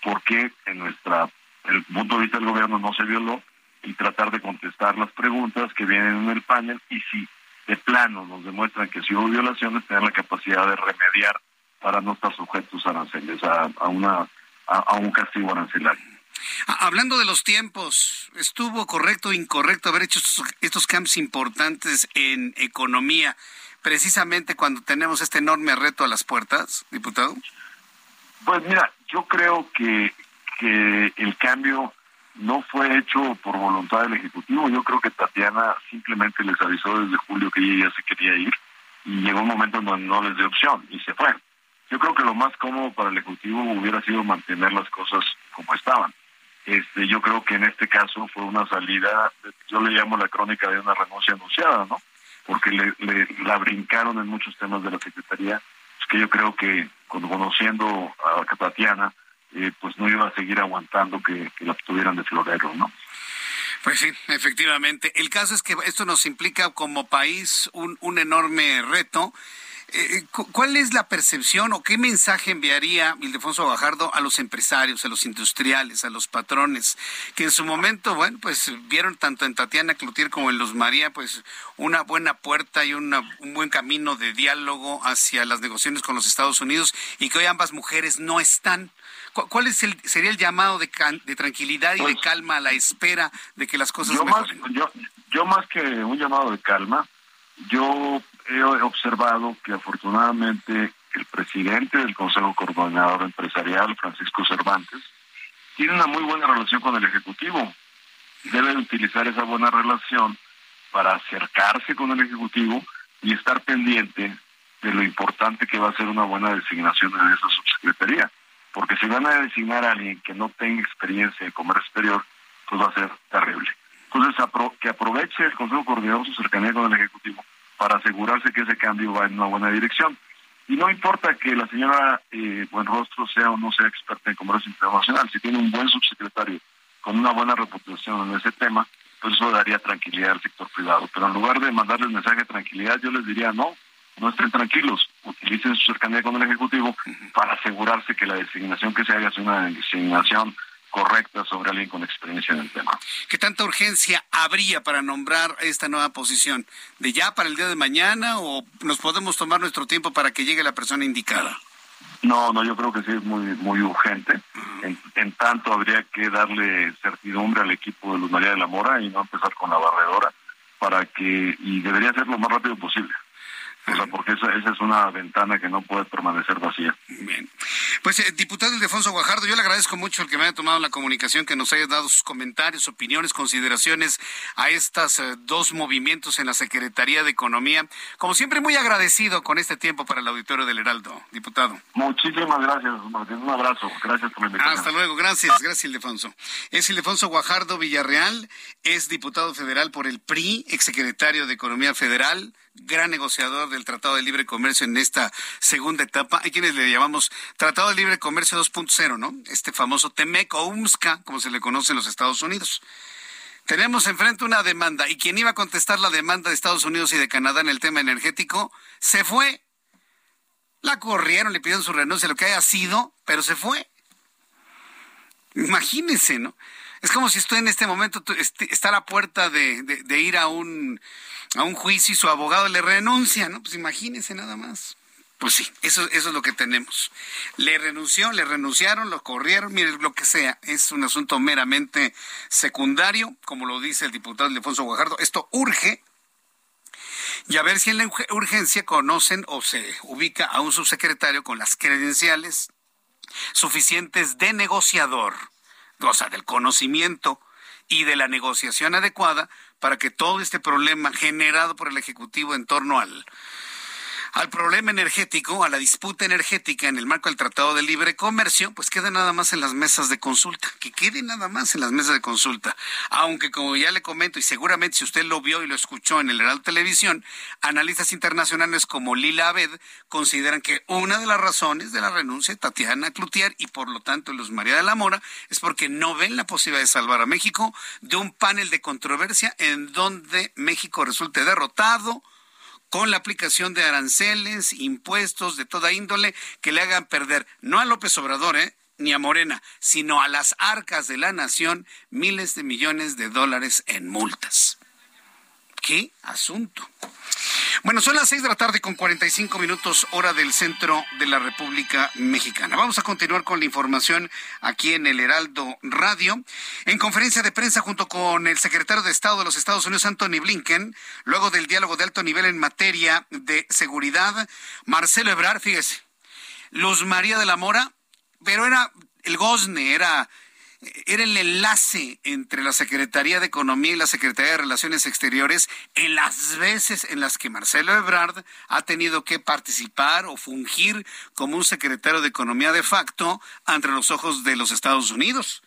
por qué en nuestra el punto de vista del gobierno no se violó y tratar de contestar las preguntas que vienen en el panel y si de plano nos demuestran que si hubo violaciones, tener la capacidad de remediar para no estar sujetos a aranceles, a, una, a, un castigo arancelario. Hablando de los tiempos, ¿estuvo correcto o incorrecto haber hecho estos, estos cambios importantes en economía precisamente cuando tenemos este enorme reto a las puertas, diputado? Pues mira, yo creo que, que el cambio no fue hecho por voluntad del Ejecutivo. Yo creo que Tatiana simplemente les avisó desde julio que ella ya se quería ir y llegó un momento en donde no les dio opción y se fue. Yo creo que lo más cómodo para el Ejecutivo hubiera sido mantener las cosas como estaban. Este, yo creo que en este caso fue una salida, yo le llamo la crónica de una renuncia anunciada, ¿no? Porque le, la brincaron en muchos temas de la Secretaría, es que yo creo que conociendo a Tatiana, eh, pues no iba a seguir aguantando que, la tuvieran de florero, ¿no? Pues sí, efectivamente. El caso es que esto nos implica como país un, un enorme reto eh, eh, ¿Cuál es la percepción o qué mensaje enviaría Ildefonso Bajardo a los empresarios, a los industriales, a los patrones, que en su momento, bueno, pues vieron tanto en Tatiana Cloutier como en Luz María, pues una buena puerta y un buen camino de diálogo hacia las negociaciones con los Estados Unidos y que hoy ambas mujeres no están? ¿Cuál es el, sería el llamado de, de tranquilidad y de pues calma a la espera de que las cosas mejoren? yo, yo más que un llamado de calma, yo he observado que afortunadamente el presidente del Consejo Coordinador Empresarial, Francisco Cervantes, tiene una muy buena relación con el Ejecutivo. Debe utilizar esa buena relación para acercarse con el Ejecutivo y estar pendiente de lo importante que va a ser una buena designación en esa subsecretaría. Porque si van a designar a alguien que no tenga experiencia en comercio exterior, pues va a ser terrible. Entonces, que aproveche el Consejo Coordinador su cercanía con el Ejecutivo para asegurarse que ese cambio va en una buena dirección. Y no importa que la señora eh, Buenrostro sea o no sea experta en comercio internacional, si tiene un buen subsecretario con una buena reputación en ese tema, pues eso daría tranquilidad al sector privado. Pero en lugar de mandarles mensaje de tranquilidad, yo les diría, no, no estén tranquilos, utilicen su cercanía con el Ejecutivo para asegurarse que la designación que se haga sea una designación correcta sobre alguien con experiencia en el tema. ¿Qué tanta urgencia habría para nombrar esta nueva posición? ¿De ya para el día de mañana o nos podemos tomar nuestro tiempo para que llegue la persona indicada? No, no, yo creo que sí es muy muy urgente. En, tanto habría que darle certidumbre al equipo de Luz María de la Mora y no empezar con la barredora para que y debería ser lo más rápido posible. O sea, porque esa, esa es una ventana que no puede permanecer vacía. Bien. Pues, eh, diputado Ildefonso Guajardo, yo le agradezco mucho el que me haya tomado la comunicación, que nos haya dado sus comentarios, opiniones, consideraciones a estos eh, dos movimientos en la Secretaría de Economía. Como siempre, muy agradecido con este tiempo para el auditorio del Heraldo, diputado. Muchísimas gracias, Martín. Un abrazo. Gracias por la invitación. Hasta luego. Gracias. Gracias, Ildefonso. Es Ildefonso Guajardo Villarreal, es diputado federal por el PRI, exsecretario de Economía Federal gran negociador del Tratado de Libre Comercio en esta segunda etapa. Hay quienes le llamamos Tratado de Libre Comercio 2.0, ¿no? Este famoso TEMEC o UMSCA, como se le conoce en los Estados Unidos. Tenemos enfrente una demanda y quien iba a contestar la demanda de Estados Unidos y de Canadá en el tema energético se fue. La corrieron, le pidieron su renuncia, lo que haya sido, pero se fue. Imagínense, ¿no? Es como si estoy en este momento, está a la puerta de ir a un a un juicio y su abogado le renuncia, ¿no? Pues imagínense nada más. Pues sí, eso, eso es lo que tenemos. Le renunció, le renunciaron, lo corrieron, mire, lo que sea. Es un asunto meramente secundario, como lo dice el diputado Alfonso Guajardo. Esto urge y a ver si en la urgencia conocen o se ubica a un subsecretario con las credenciales suficientes de negociador, o sea, del conocimiento y de la negociación adecuada para que todo este problema generado por el Ejecutivo en torno al al problema energético, a la disputa energética en el marco del Tratado de Libre Comercio, pues quede nada más en las mesas de consulta, que quede nada más en las mesas de consulta. Aunque como ya le comento, y seguramente si usted lo vio y lo escuchó en el Heraldo Televisión, analistas internacionales como Lila Abed consideran que una de las razones de la renuncia de Tatiana Cloutier y por lo tanto Luz María de la Mora es porque no ven la posibilidad de salvar a México de un panel de controversia en donde México resulte derrotado, con la aplicación de aranceles, impuestos de toda índole que le hagan perder no a López Obrador, ¿eh? ni a Morena, sino a las arcas de la nación miles de millones de dólares en multas. ¿Qué asunto? Bueno, son las seis de la tarde con 45 minutos hora del centro de la República Mexicana. Vamos a continuar con la información aquí en el Heraldo Radio. En conferencia de prensa junto con el secretario de Estado de los Estados Unidos, Anthony Blinken, luego del diálogo de alto nivel en materia de seguridad, Marcelo Ebrard, fíjese, Luz María de la Mora, pero era el gozne, era era el enlace entre la Secretaría de Economía y la Secretaría de Relaciones Exteriores en las veces en las que Marcelo Ebrard ha tenido que participar o fungir como un secretario de Economía de facto ante los ojos de los Estados Unidos.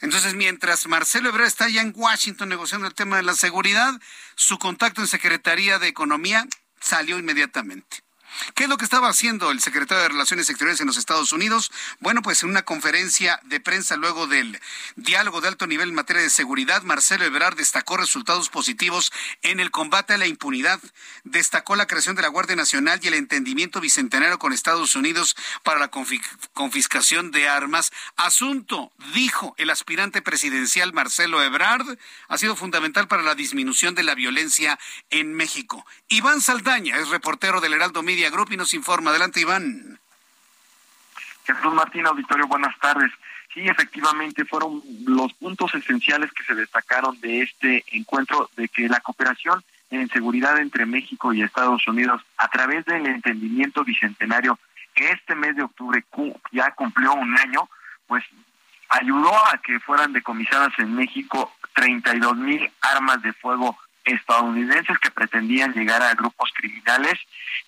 Entonces, mientras Marcelo Ebrard está allá en Washington negociando el tema de la seguridad, su contacto en Secretaría de Economía salió inmediatamente. ¿Qué es lo que estaba haciendo el secretario de Relaciones Exteriores en los Estados Unidos? Bueno, pues en una conferencia de prensa luego del diálogo de alto nivel en materia de seguridad, Marcelo Ebrard destacó resultados positivos en el combate a la impunidad, destacó la creación de la Guardia Nacional y el entendimiento bicentenario con Estados Unidos para la confiscación de armas. Asunto, dijo el aspirante presidencial Marcelo Ebrard, ha sido fundamental para la disminución de la violencia en México. Iván Saldaña es reportero del Heraldo Media Group y nos informa. Adelante, Iván. Jesús Martín, auditorio, buenas tardes. Sí, efectivamente, fueron los puntos esenciales que se destacaron de este encuentro, de que la cooperación en seguridad entre México y Estados Unidos, a través del entendimiento bicentenario, que este mes de octubre ya cumplió un año, pues ayudó a que fueran decomisadas en México 32 mil armas de fuego estadounidenses que pretendían llegar a grupos criminales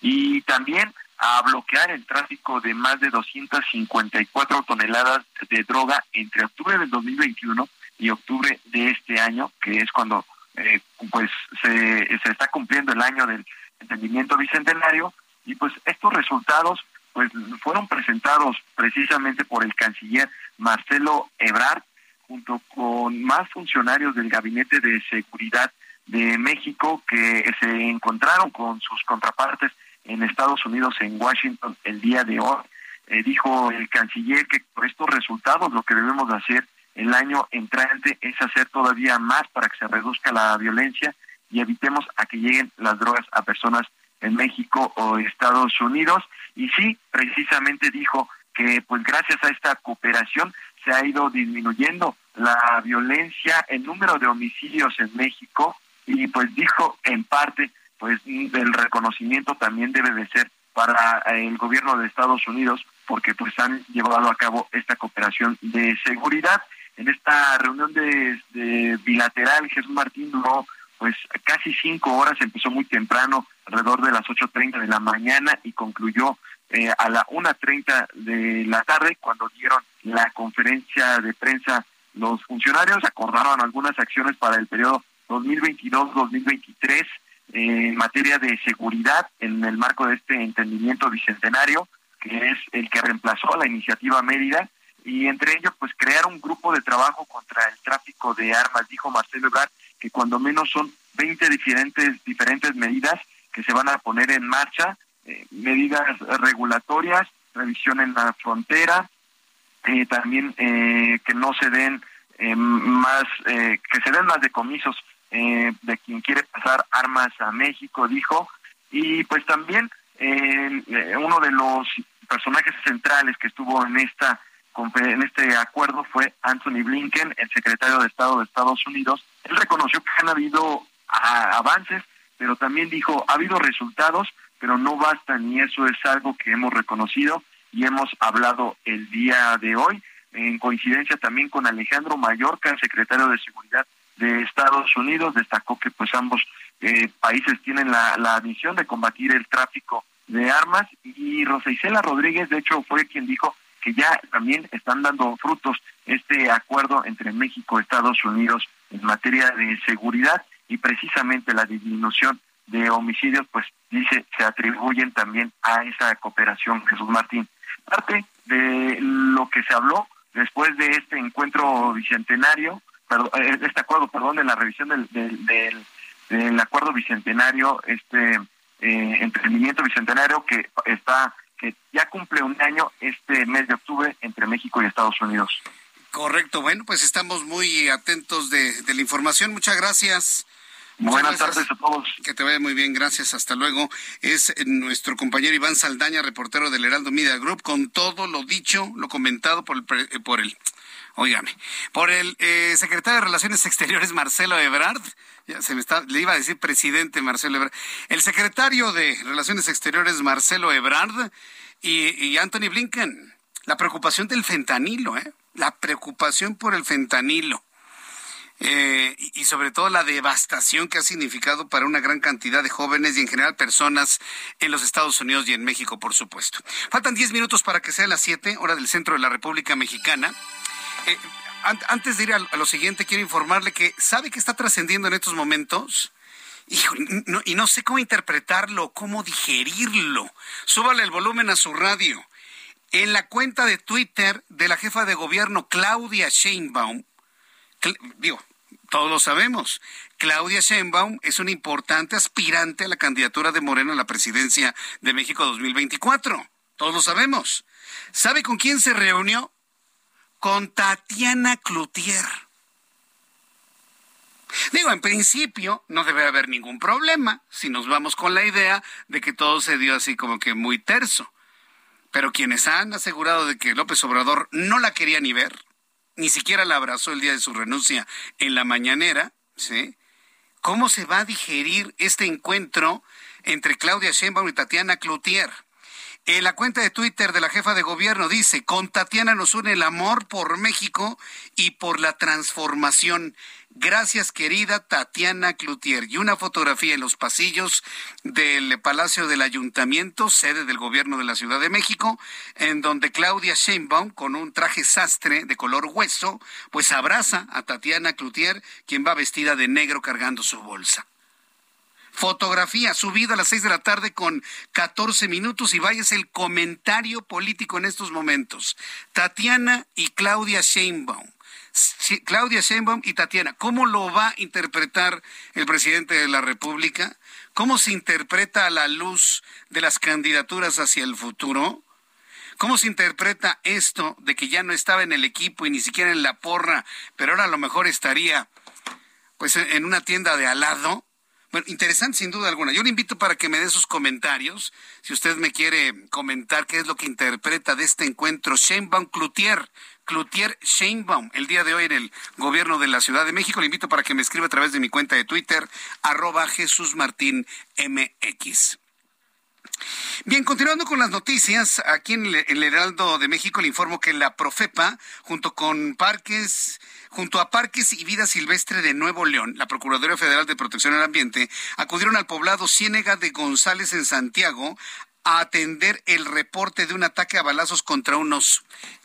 y también a bloquear el tráfico de más de 254 toneladas de droga entre octubre del 2021 y octubre de este año, que es cuando eh, pues se, se está cumpliendo el año del entendimiento bicentenario. Y pues estos resultados pues fueron presentados precisamente por el canciller Marcelo Ebrard junto con más funcionarios del gabinete de seguridad de México que se encontraron con sus contrapartes en Estados Unidos, en Washington, el día de hoy. Eh, dijo el canciller que por estos resultados lo que debemos de hacer el año entrante es hacer todavía más para que se reduzca la violencia y evitemos a que lleguen las drogas a personas en México o Estados Unidos. Y sí, precisamente dijo que pues gracias a esta cooperación se ha ido disminuyendo la violencia, el número de homicidios en México y pues dijo en parte pues el reconocimiento también debe de ser para el gobierno de Estados Unidos porque pues han llevado a cabo esta cooperación de seguridad. En esta reunión de, bilateral, Jesús Martín duró pues casi cinco horas, empezó muy temprano, alrededor de las 8.30 de la mañana y concluyó eh, a la 1.30 de la tarde, cuando dieron la conferencia de prensa los funcionarios, acordaron algunas acciones para el periodo 2022-2023 en materia de seguridad en el marco de este entendimiento bicentenario, que es el que reemplazó la iniciativa Mérida, y entre ellos, pues crear un grupo de trabajo contra el tráfico de armas. Dijo Marcelo Ebrard que cuando menos son 20 diferentes, diferentes medidas que se van a poner en marcha, eh, medidas regulatorias, revisión en la frontera, eh, también eh, que no se den más, que se den más decomisos eh, de quien quiere pasar armas a México, dijo, y pues también eh, uno de los personajes centrales que estuvo en esta en este acuerdo fue Anthony Blinken, el secretario de Estado de Estados Unidos. Él reconoció que han habido avances, pero también dijo, ha habido resultados, pero no bastan y eso es algo que hemos reconocido y hemos hablado el día de hoy, en coincidencia también con Alejandro Mallorca, secretario de Seguridad de Estados Unidos. Destacó que pues ambos eh, países tienen la, la misión de combatir el tráfico de armas y Rosa Isela Rodríguez de hecho fue quien dijo que ya también están dando frutos este acuerdo entre México y Estados Unidos en materia de seguridad y precisamente la disminución de homicidios pues dice se atribuyen también a esa cooperación Jesús Martín parte de lo que se habló después de este encuentro bicentenario eh, este acuerdo, perdón, de la revisión del, del, acuerdo bicentenario, este eh, emprendimiento bicentenario que está que ya cumple un año este mes de octubre entre México y Estados Unidos. Correcto, bueno, pues estamos muy atentos de, de la información. Muchas gracias. Buenas tardes a todos. Que te vaya muy bien, gracias. Hasta luego. Es nuestro compañero Iván Saldaña, reportero del Heraldo Media Group, con todo lo dicho, lo comentado por el, por el Óigame, por el eh, secretario de Relaciones Exteriores Marcelo Ebrard, ya se me está, le iba a decir presidente Marcelo Ebrard, el secretario de Relaciones Exteriores Marcelo Ebrard y, Anthony Blinken, la preocupación del fentanilo, ¿eh? la preocupación por el fentanilo. Eh, y, sobre todo la devastación que ha significado para una gran cantidad de jóvenes y en general personas en los Estados Unidos y en México, por supuesto. Faltan 10 minutos para que sea las 7, hora del centro de la República Mexicana. Eh, antes de ir a, lo siguiente, quiero informarle que sabe que está trascendiendo en estos momentos. y no sé cómo interpretarlo, cómo digerirlo. Súbale el volumen a su radio. En la cuenta de Twitter de la jefa de gobierno Claudia Sheinbaum, digo, todos lo sabemos, Claudia Sheinbaum es una importante aspirante a la candidatura de Morena a la presidencia de México 2024. Todos lo sabemos. ¿Sabe con quién se reunió? Con Tatiana Cloutier. Digo, en principio no debe haber ningún problema si nos vamos con la idea de que todo se dio así como que muy terso. Pero quienes han asegurado de que López Obrador no la quería ni ver, ni siquiera la abrazó el día de su renuncia en la mañanera, ¿sí? ¿Cómo se va a digerir este encuentro entre Claudia Sheinbaum y Tatiana Cloutier? En la cuenta de Twitter de la jefa de gobierno dice, con Tatiana nos une el amor por México y por la transformación. Gracias, querida Tatiana Cloutier. Y una fotografía en los pasillos del Palacio del Ayuntamiento, sede del gobierno de la Ciudad de México, en donde Claudia Sheinbaum, con un traje sastre de color hueso, pues abraza a Tatiana Cloutier, quien va vestida de negro cargando su bolsa. Fotografía subida a las seis de la tarde con 14 minutos y vaya el comentario político en estos momentos. Tatiana y Claudia Sheinbaum. Claudia Sheinbaum y Tatiana, ¿cómo lo va a interpretar el presidente de la República? ¿Cómo se interpreta a la luz de las candidaturas hacia el futuro? ¿Cómo se interpreta esto de que ya no estaba en el equipo y ni siquiera en la porra, pero ahora a lo mejor estaría pues en una tienda de al lado? Bueno, interesante sin duda alguna. Yo le invito para que me dé sus comentarios. Si usted me quiere comentar qué es lo que interpreta de este encuentro Sheinbaum Cloutier, Cloutier Sheinbaum, el día de hoy en el gobierno de la Ciudad de México. Le invito para que me escriba a través de mi cuenta de Twitter, arroba Jesús Martín MX. Bien, continuando con las noticias, aquí en el Heraldo de México le informo que la Profepa, junto con Parques, junto a Parques y Vida Silvestre de Nuevo León, la Procuraduría Federal de Protección al Ambiente, acudieron al poblado Ciénega de González en Santiago a atender el reporte de un ataque a balazos contra unos.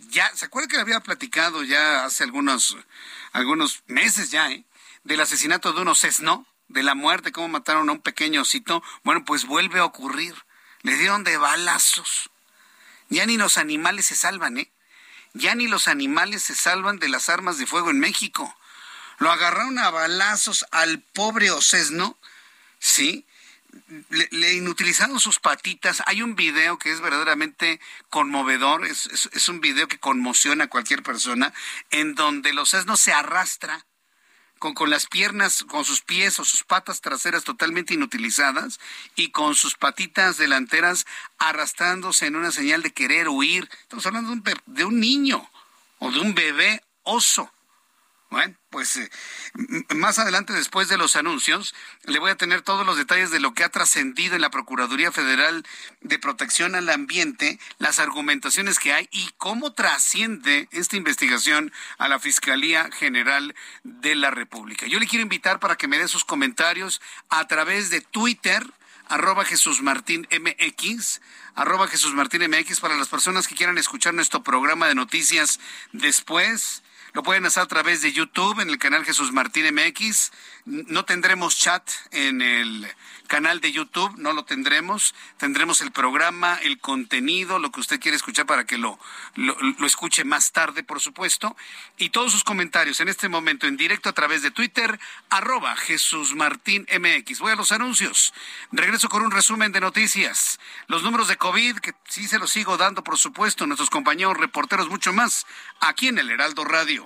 Ya, ¿se acuerda que le había platicado ya hace algunos, algunos meses ya, eh? Del asesinato de unos Cesno, de la muerte, cómo mataron a un pequeño osito. Bueno, pues vuelve a ocurrir le dieron de balazos. Ya ni los animales se salvan, ¿eh? Ya ni los animales se salvan de las armas de fuego en México. Lo agarraron a balazos al pobre Ocesno, ¿sí? Le, inutilizaron sus patitas. Hay un video que es verdaderamente conmovedor, es, un video que conmociona a cualquier persona, en donde el Ocesno se arrastra con, las piernas, con sus pies o sus patas traseras totalmente inutilizadas y con sus patitas delanteras arrastrándose en una señal de querer huir. Estamos hablando de un, de un niño o de un bebé oso. Bueno, pues eh, más adelante, después de los anuncios, le voy a tener todos los detalles de lo que ha trascendido en la Procuraduría Federal de Protección al Ambiente, las argumentaciones que hay y cómo trasciende esta investigación a la Fiscalía General de la República. Yo le quiero invitar para que me dé sus comentarios a través de Twitter arroba Jesús Martín MX, arroba Jesús Martín MX para las personas que quieran escuchar nuestro programa de noticias después lo pueden hacer a través de YouTube en el canal Jesús Martín MX. No tendremos chat en el canal de YouTube, no lo tendremos. Tendremos el programa, el contenido, lo que usted quiere escuchar para que lo, lo, escuche más tarde, por supuesto. Y todos sus comentarios en este momento en directo a través de Twitter, arroba Jesús Martín. Voy a los anuncios. Regreso con un resumen de noticias. Los números de COVID, que sí se los sigo dando, por supuesto, nuestros compañeros reporteros, mucho más, aquí en el Heraldo Radio.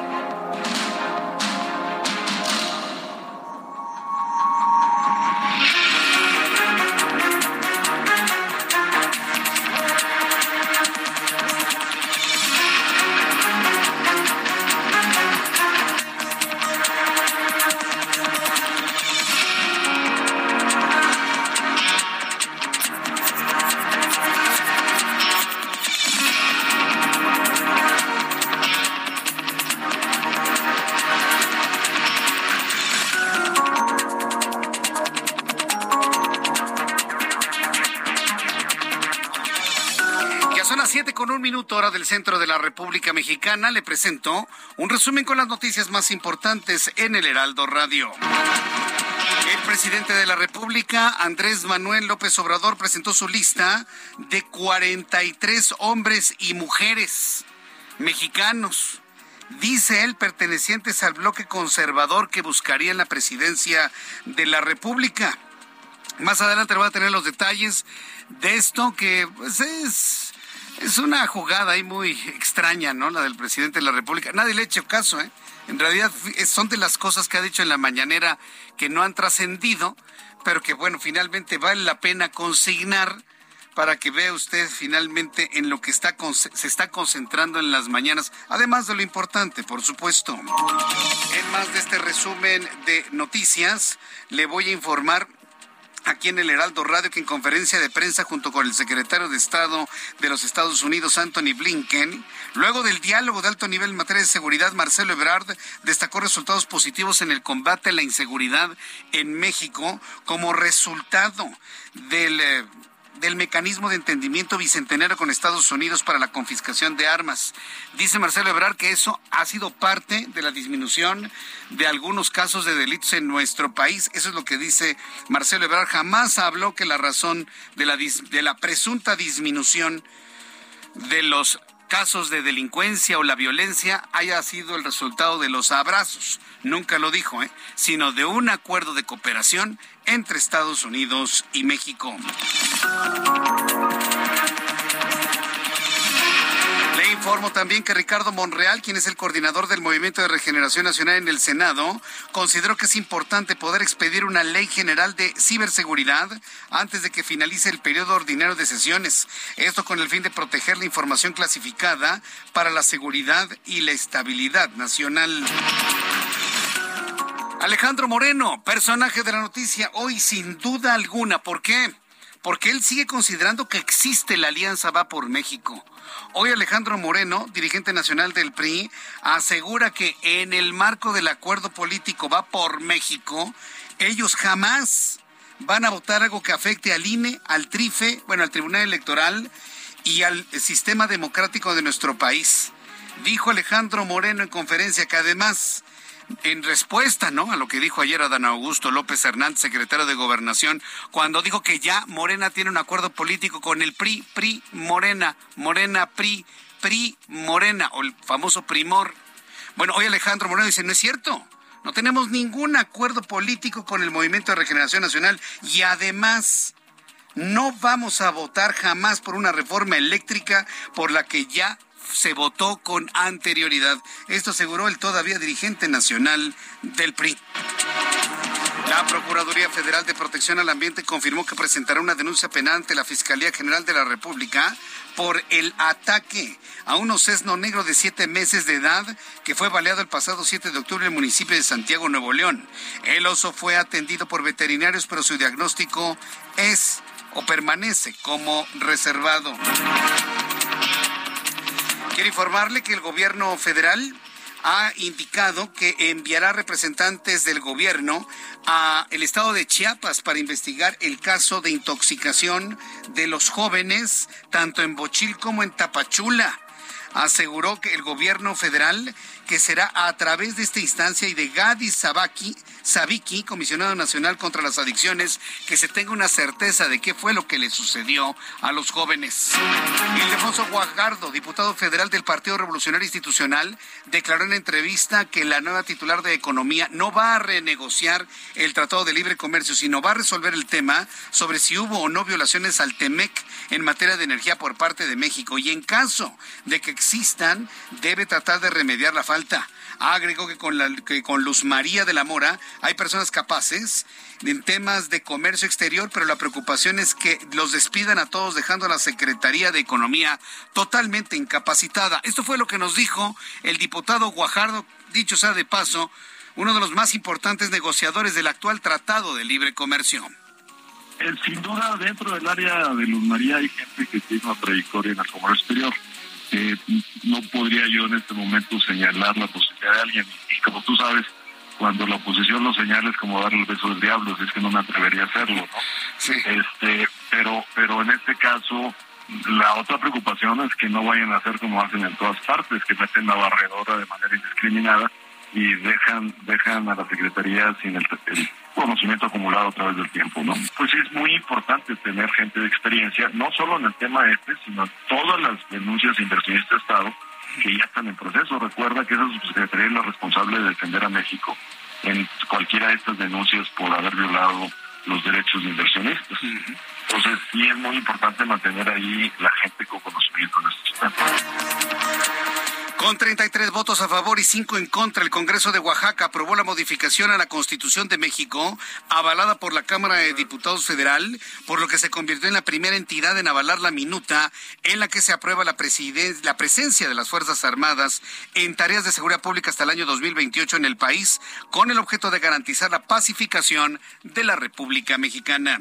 Hora del centro de la República Mexicana, le presento un resumen con las noticias más importantes en el Heraldo Radio. El presidente de la República, Andrés Manuel López Obrador, presentó su lista de 43 hombres y mujeres mexicanos, dice él, pertenecientes al bloque conservador que buscaría la presidencia de la República. Más adelante voy a tener los detalles de esto que pues, es es una jugada ahí muy extraña, ¿no? La del presidente de la República. Nadie le ha hecho caso, ¿eh? En realidad son de las cosas que ha dicho en la mañanera que no han trascendido, pero que, bueno, finalmente vale la pena consignar para que vea usted finalmente en lo que está se está concentrando en las mañanas, además de lo importante, por supuesto. En más de este resumen de noticias, le voy a informar aquí en el Heraldo Radio que en conferencia de prensa junto con el secretario de Estado de los Estados Unidos, Anthony Blinken, luego del diálogo de alto nivel en materia de seguridad, Marcelo Ebrard destacó resultados positivos en el combate a la inseguridad en México como resultado del eh, del mecanismo de entendimiento bicentenario con Estados Unidos para la confiscación de armas. Dice Marcelo Ebrard que eso ha sido parte de la disminución de algunos casos de delitos en nuestro país. Eso es lo que dice Marcelo Ebrard. Jamás habló que la razón de la, de la presunta disminución de los casos de delincuencia o la violencia haya sido el resultado de los abrazos. Nunca lo dijo, ¿eh? sino de un acuerdo de cooperación entre Estados Unidos y México. Informo también que Ricardo Monreal, quien es el coordinador del Movimiento de Regeneración Nacional en el Senado, consideró que es importante poder expedir una ley general de ciberseguridad antes de que finalice el periodo ordinario de sesiones. Esto con el fin de proteger la información clasificada para la seguridad y la estabilidad nacional. Alejandro Moreno, personaje de la noticia, hoy sin duda alguna. ¿Por qué? Porque él sigue considerando que existe la alianza Va por México. Hoy Alejandro Moreno, dirigente nacional del PRI, asegura que en el marco del acuerdo político Va por México, ellos jamás van a votar algo que afecte al INE, al TRIFE, bueno, al Tribunal Electoral y al sistema democrático de nuestro país. Dijo Alejandro Moreno en conferencia que además en respuesta, ¿no? A lo que dijo ayer Adán Augusto López Hernández, secretario de Gobernación, cuando dijo que ya Morena tiene un acuerdo político con el PRI, PRI, Morena, Morena, PRI, PRI, Morena, o el famoso Primor. Bueno, hoy Alejandro Moreno dice, no es cierto. No tenemos ningún acuerdo político con el Movimiento de Regeneración Nacional y además no vamos a votar jamás por una reforma eléctrica por la que ya se votó con anterioridad. Esto aseguró el todavía dirigente nacional del PRI. La Procuraduría Federal de Protección al Ambiente confirmó que presentará una denuncia penal ante la Fiscalía General de la República por el ataque a un osesno negro de siete meses de edad que fue baleado el pasado 7 de octubre en el municipio de Santiago, Nuevo León. El oso fue atendido por veterinarios, pero su diagnóstico es o permanece como reservado. Quiero informarle que el gobierno federal ha indicado que enviará representantes del gobierno a el estado de Chiapas para investigar el caso de intoxicación de los jóvenes tanto en Bochil como en Tapachula. Aseguró que el gobierno federal que será a través de esta instancia y de Gadi Sabaki, Sabiki, comisionado nacional contra las adicciones, que se tenga una certeza de qué fue lo que le sucedió a los jóvenes. Ildefonso Guajardo, diputado federal del Partido Revolucionario Institucional, declaró en entrevista que la nueva titular de Economía no va a renegociar el Tratado de Libre Comercio, sino va a resolver el tema sobre si hubo o no violaciones al TEMEC en materia de energía por parte de México y en caso de que existan, debe tratar de remediar la falta Agregó que con, la, que con Luz María de la Mora hay personas capaces en temas de comercio exterior, pero la preocupación es que los despidan a todos dejando a la Secretaría de Economía totalmente incapacitada. Esto fue lo que nos dijo el diputado Guajardo, dicho sea de paso, uno de los más importantes negociadores del actual Tratado de Libre Comercio. Eh, sin duda, dentro del área de Luz María hay gente que tiene una trayectoria en el comercio exterior eh, no podría yo en este momento señalar la posibilidad de alguien. Y como tú sabes, cuando la oposición lo señala es como darle el beso del diablo, es que no me atrevería a hacerlo, ¿no? Este, pero, pero en este caso, la otra preocupación es que no vayan a hacer como hacen en todas partes, que meten la barredora de manera indiscriminada y dejan dejan a la Secretaría sin el, conocimiento acumulado a través del tiempo, ¿no? Pues es muy importante tener gente de experiencia, no solo en el tema este, sino en todas las denuncias de inversionistas de Estado que ya están en proceso. Recuerda que esa subsecretaría es la responsable de defender a México en cualquiera de estas denuncias por haber violado los derechos de inversionistas. Entonces sí es muy importante mantener ahí la gente con conocimiento en este sistema. Con 33 votos a favor y 5 en contra, el Congreso de Oaxaca aprobó la modificación a la Constitución de México, avalada por la Cámara de Diputados Federal, por lo que se convirtió en la primera entidad en avalar la minuta en la que se aprueba la, la presencia de las Fuerzas Armadas en tareas de seguridad pública hasta el año 2028 en el país, con el objeto de garantizar la pacificación de la República Mexicana.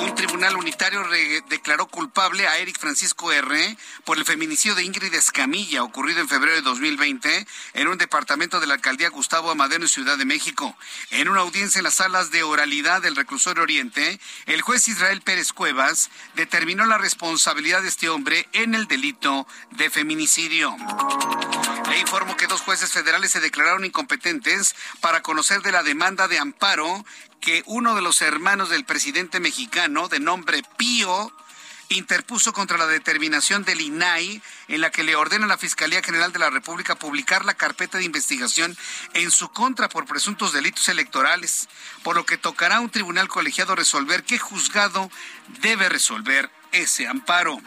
Un tribunal unitario declaró culpable a Eric Francisco R. por el feminicidio de Ingrid Escamilla, ocurrido en febrero de 2020 en un departamento de la alcaldía Gustavo Amadero en Ciudad de México. En una audiencia en las salas de oralidad del reclusorio Oriente, el juez Israel Pérez Cuevas determinó la responsabilidad de este hombre en el delito de feminicidio. Le informo que dos jueces federales se declararon incompetentes para conocer de la demanda de amparo que uno de los hermanos del presidente mexicano, de nombre Pío, interpuso contra la determinación del INAI en la que le ordena a la Fiscalía General de la República publicar la carpeta de investigación en su contra por presuntos delitos electorales, por lo que tocará a un tribunal colegiado resolver qué juzgado debe resolver ese amparo.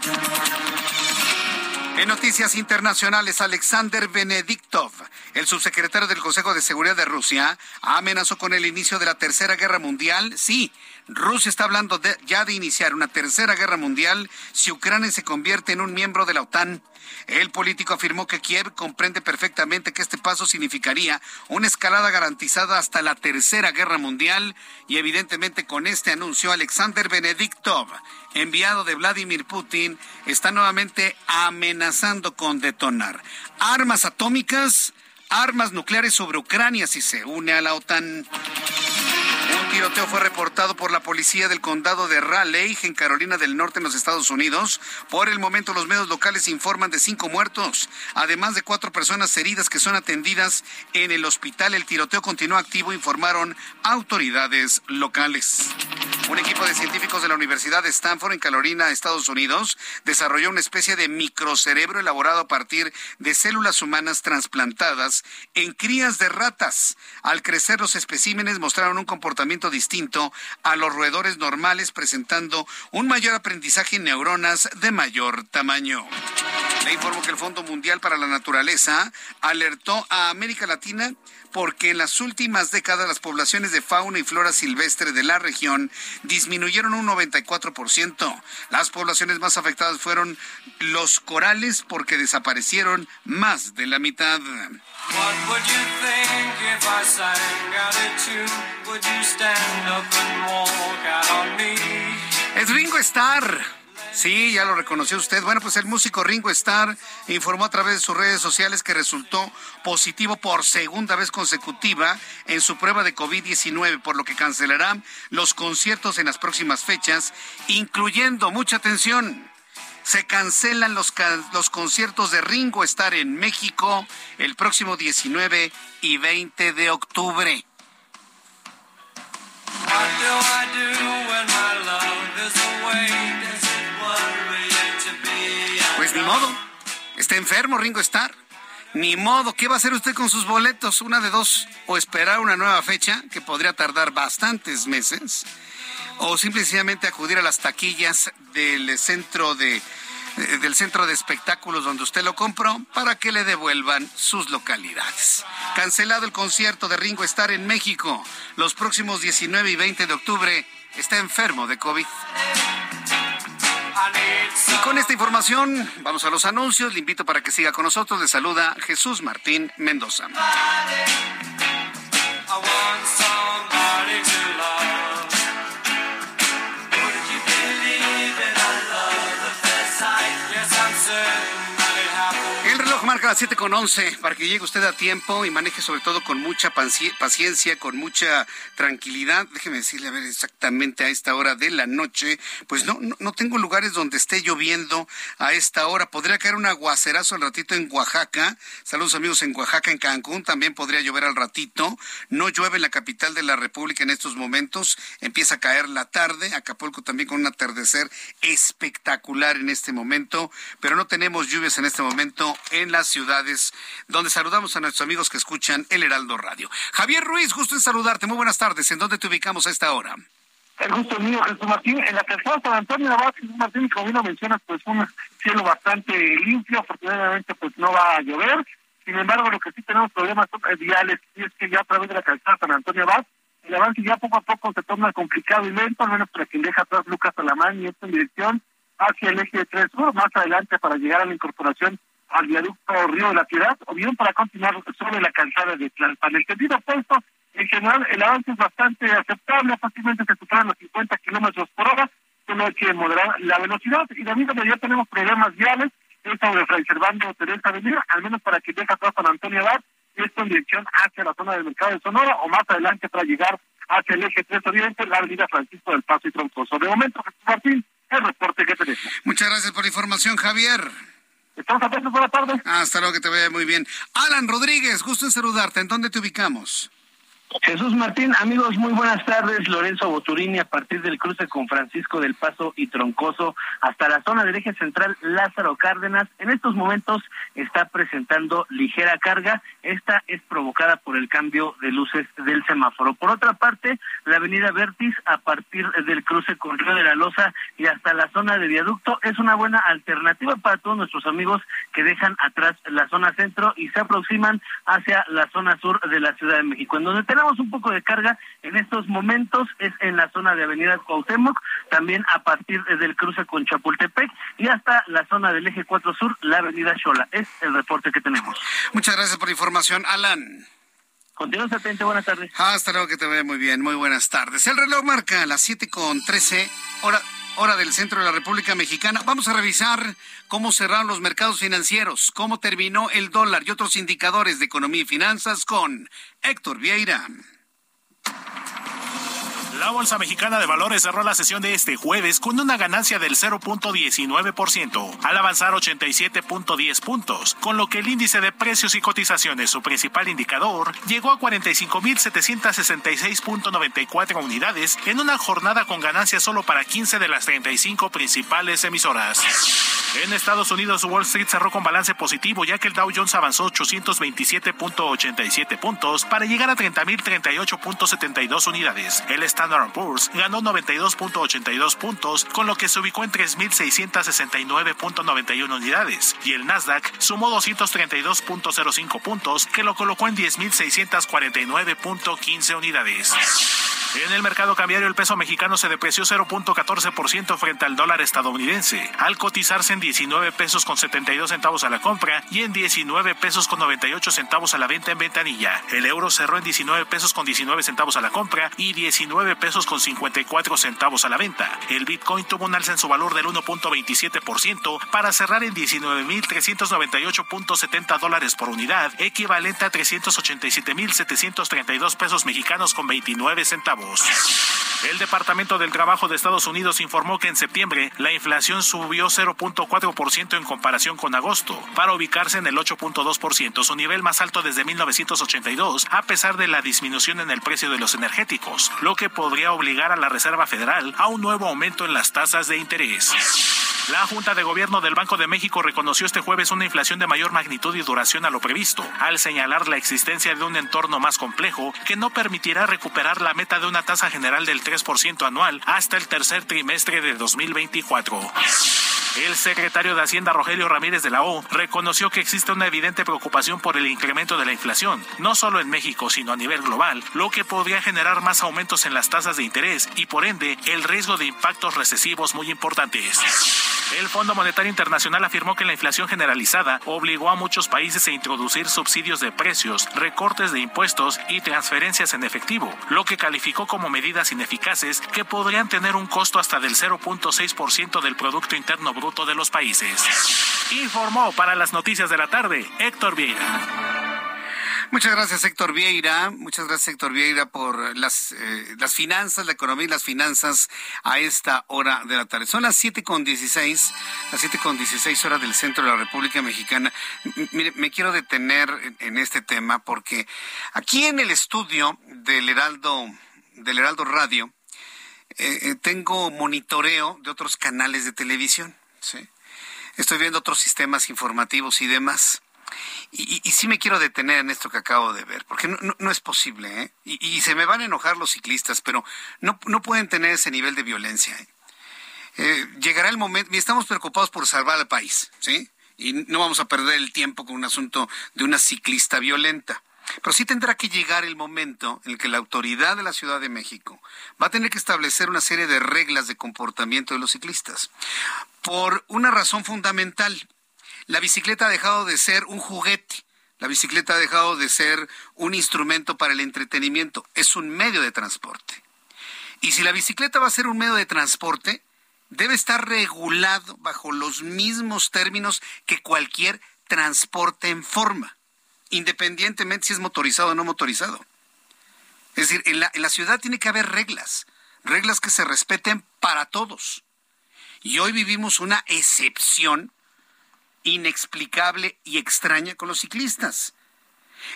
En noticias internacionales, Alexander Benediktov, el subsecretario del Consejo de Seguridad de Rusia, amenazó con el inicio de la Tercera Guerra Mundial. Sí, Rusia está hablando ya de iniciar una Tercera Guerra Mundial si Ucrania se convierte en un miembro de la OTAN. El político afirmó que Kiev comprende perfectamente que este paso significaría una escalada garantizada hasta la Tercera Guerra Mundial y evidentemente con este anuncio Alexander Benediktov, enviado de Vladimir Putin, está nuevamente amenazando con detonar armas atómicas, armas nucleares sobre Ucrania si se une a la OTAN. Un tiroteo fue reportado por la policía del condado de Raleigh, en Carolina del Norte, en los Estados Unidos. Por el momento, los medios locales informan de cinco muertos, además de cuatro personas heridas que son atendidas en el hospital. El tiroteo continúa activo, informaron autoridades locales. Un equipo de científicos de la Universidad de Stanford, en Carolina, Estados Unidos, desarrolló una especie de microcerebro elaborado a partir de células humanas trasplantadas en crías de ratas. Al crecer los especímenes mostraron un comportamiento distinto a los roedores normales, presentando un mayor aprendizaje en neuronas de mayor tamaño. Le informo que el Fondo Mundial para la Naturaleza alertó a América Latina porque en las últimas décadas las poblaciones de fauna y flora silvestre de la región disminuyeron un 94%. Las poblaciones más afectadas fueron los corales porque desaparecieron más de la mitad. Es Ringo Starr. Sí, ya lo reconoció usted. Bueno, pues el músico Ringo Starr informó a través de sus redes sociales que resultó positivo por segunda vez consecutiva en su prueba de COVID-19, por lo que cancelará los conciertos en las próximas fechas, incluyendo, mucha atención, se cancelan los, los conciertos de Ringo Starr en México el próximo 19 y 20 de octubre. Modo. Está enfermo Ringo Starr. Ni modo, ¿qué va a hacer usted con sus boletos? Una de dos, o esperar una nueva fecha, que podría tardar bastantes meses, o simplemente acudir a las taquillas del centro de eh, del centro de espectáculos donde usted lo compró para que le devuelvan sus localidades. Cancelado el concierto de Ringo Starr en México los próximos 19 y 20 de octubre. Está enfermo de COVID. Y con esta información vamos a los anuncios. Le invito para que siga con nosotros. Le saluda Jesús Martín Mendoza. Marca las 7 con 11 para que llegue usted a tiempo y maneje sobre todo con mucha paciencia, con mucha tranquilidad. Déjeme decirle, a ver, exactamente a esta hora de la noche, pues no, no, tengo lugares donde esté lloviendo a esta hora. Podría caer un aguacerazo al ratito en Oaxaca. Saludos amigos en Oaxaca, en Cancún también podría llover al ratito. No llueve en la capital de la República en estos momentos. Empieza a caer la tarde. Acapulco también con un atardecer espectacular en este momento, pero no tenemos lluvias en este momento en las ciudades donde saludamos a nuestros amigos que escuchan el Heraldo Radio. Javier Ruiz, gusto en saludarte. Muy buenas tardes. ¿En dónde te ubicamos a esta hora? El gusto mío, Jesús Martín. En la calzada San Antonio Abad, Jesús Martín, como bien lo mencionas, pues un cielo bastante limpio. Afortunadamente, pues no va a llover. Sin embargo, lo que sí tenemos problemas son viales. Y es que ya a través de la calzada San Antonio Abad, el avance ya poco a poco se torna complicado y lento, al menos para quien deja atrás Lucas Alamán y esto en dirección hacia el eje 3 sur, más adelante para llegar a la incorporación al viaducto Río de la Ciudad, o bien para continuar sobre la calzada de Tlalpan. El sentido opuesto, en general, el avance es bastante aceptable, fácilmente se superan los 50 kilómetros por hora, solo hay que moderar la velocidad, y también ya tenemos problemas viales, es sobre Fray Servando Teresa Avenida, al menos para que deja atrás San Antonio Abad, y esto en dirección hacia la zona del mercado de Sonora, o más adelante para llegar hacia el eje 3 Oriente, la avenida Francisco del Paso y Troncoso. De momento, Jesús Martín, el reporte que tenemos. Muchas gracias por la información, Javier. Estamos atentos, buenas tardes. Hasta luego, que te vaya muy bien. Alan Rodríguez, gusto en saludarte. ¿En dónde te ubicamos? Jesús Martín, amigos, muy buenas tardes. Lorenzo Boturini, a partir del cruce con Francisco del Paso y Troncoso hasta la zona del eje central Lázaro Cárdenas. En estos momentos está presentando ligera carga. Esta es provocada por el cambio de luces del semáforo. Por otra parte, la avenida Vertis, a partir del cruce con Río de la Loza y hasta la zona de viaducto, es una buena alternativa para todos nuestros amigos que dejan atrás la zona centro y se aproximan hacia la zona sur de la Ciudad de México, en donde tenemos un poco de carga en estos momentos, es en la zona de Avenida Cuauhtémoc, también a partir del cruce con Chapultepec y hasta la zona del eje 4 Sur, la Avenida Xola. Es el reporte que tenemos. Muchas gracias por la información, Alan. Continuamos atentos, buenas tardes. Hasta luego, que te vaya muy bien, muy buenas tardes. El reloj marca las 7 con 13, hora, hora del centro de la República Mexicana. Vamos a revisar cómo cerraron los mercados financieros, cómo terminó el dólar y otros indicadores de economía y finanzas con Héctor Vieira. La Bolsa Mexicana de Valores cerró la sesión de este jueves con una ganancia del 0.19%, al avanzar 87.10 puntos, con lo que el índice de precios y cotizaciones, su principal indicador, llegó a 45.766.94 unidades en una jornada con ganancias solo para 15 de las 35 principales emisoras. En Estados Unidos, Wall Street cerró con balance positivo ya que el Dow Jones avanzó 827.87 puntos para llegar a 30.038.72 unidades. El Standard Poor's ganó 92.82 puntos, con lo que se ubicó en 3.669.91 unidades, y el Nasdaq sumó 232.05 puntos, que lo colocó en 10.649.15 unidades. En el mercado cambiario el peso mexicano se depreció 0.14% frente al dólar estadounidense, al cotizarse en 19 pesos con 72 centavos a la compra y en 19 pesos con 98 centavos a la venta en ventanilla. El euro cerró en 19 pesos con 19 centavos a la compra y 19 pesos con 54 centavos a la venta. El Bitcoin tuvo un alza en su valor del 1.27% para cerrar en 19.398.70 dólares por unidad, equivalente a 387.732 pesos mexicanos con 29 centavos. El Departamento del Trabajo de Estados Unidos informó que en septiembre la inflación subió 0.4% en comparación con agosto, para ubicarse en el 8.2%, su nivel más alto desde 1982, a pesar de la disminución en el precio de los energéticos, lo que podría obligar a la Reserva Federal a un nuevo aumento en las tasas de interés. La Junta de Gobierno del Banco de México reconoció este jueves una inflación de mayor magnitud y duración a lo previsto, al señalar la existencia de un entorno más complejo que no permitirá recuperar la meta de una tasa general del 3% anual hasta el tercer trimestre de 2024. El secretario de Hacienda Rogelio Ramírez de la O reconoció que existe una evidente preocupación por el incremento de la inflación, no solo en México, sino a nivel global, lo que podría generar más aumentos en las tasas de interés y por ende el riesgo de impactos recesivos muy importantes. El Fondo Monetario Internacional afirmó que la inflación generalizada obligó a muchos países a introducir subsidios de precios, recortes de impuestos y transferencias en efectivo, lo que calificó como medidas ineficaces que podrían tener un costo hasta del 0.6% del Producto Interno Bruto de los países. Informó para las noticias de la tarde Héctor Vieira. Muchas gracias, Héctor Vieira. Muchas gracias, Héctor Vieira, por las, eh, las finanzas, la economía y las finanzas a esta hora de la tarde. Son las siete con dieciséis, las siete con dieciséis horas del centro de la República Mexicana. mire, me quiero detener en, este tema porque aquí en el estudio del Heraldo, del Heraldo Radio, eh, eh, tengo monitoreo de otros canales de televisión. ¿sí? Estoy viendo otros sistemas informativos y demás. Y, y, sí me quiero detener en esto que acabo de ver, porque no, es posible, ¿eh? Y, se me van a enojar los ciclistas, pero no, no pueden tener ese nivel de violencia. ¿eh? Eh, llegará el momento, y estamos preocupados por salvar al país, ¿sí? Y no vamos a perder el tiempo con un asunto de una ciclista violenta. Pero sí tendrá que llegar el momento en el que la autoridad de la Ciudad de México va a tener que establecer una serie de reglas de comportamiento de los ciclistas. Por una razón fundamental, la bicicleta ha dejado de ser un juguete. La bicicleta ha dejado de ser un instrumento para el entretenimiento. Es un medio de transporte. Y si la bicicleta va a ser un medio de transporte, debe estar regulado bajo los mismos términos que cualquier transporte en forma, independientemente si es motorizado o no motorizado. Es decir, en la, ciudad tiene que haber reglas, reglas que se respeten para todos. Y hoy vivimos una excepción inexplicable y extraña con los ciclistas.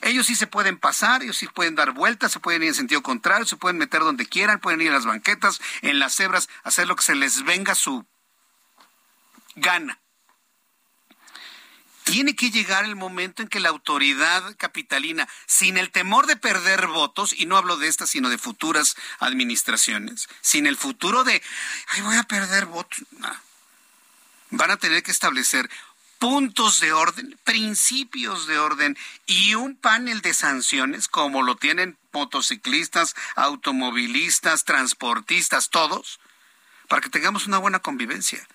Ellos sí se pueden pasar, ellos sí pueden dar vueltas, se pueden ir en sentido contrario, se pueden meter donde quieran, pueden ir a las banquetas, en las cebras, hacer lo que se les venga su gana. Tiene que llegar el momento en que la autoridad capitalina, sin el temor de perder votos, y no hablo de estas, sino de futuras administraciones, sin el futuro de, ay, voy a perder votos, van a tener que establecer puntos de orden, principios de orden y un panel de sanciones como lo tienen motociclistas, automovilistas, transportistas, todos, para que tengamos una buena convivencia.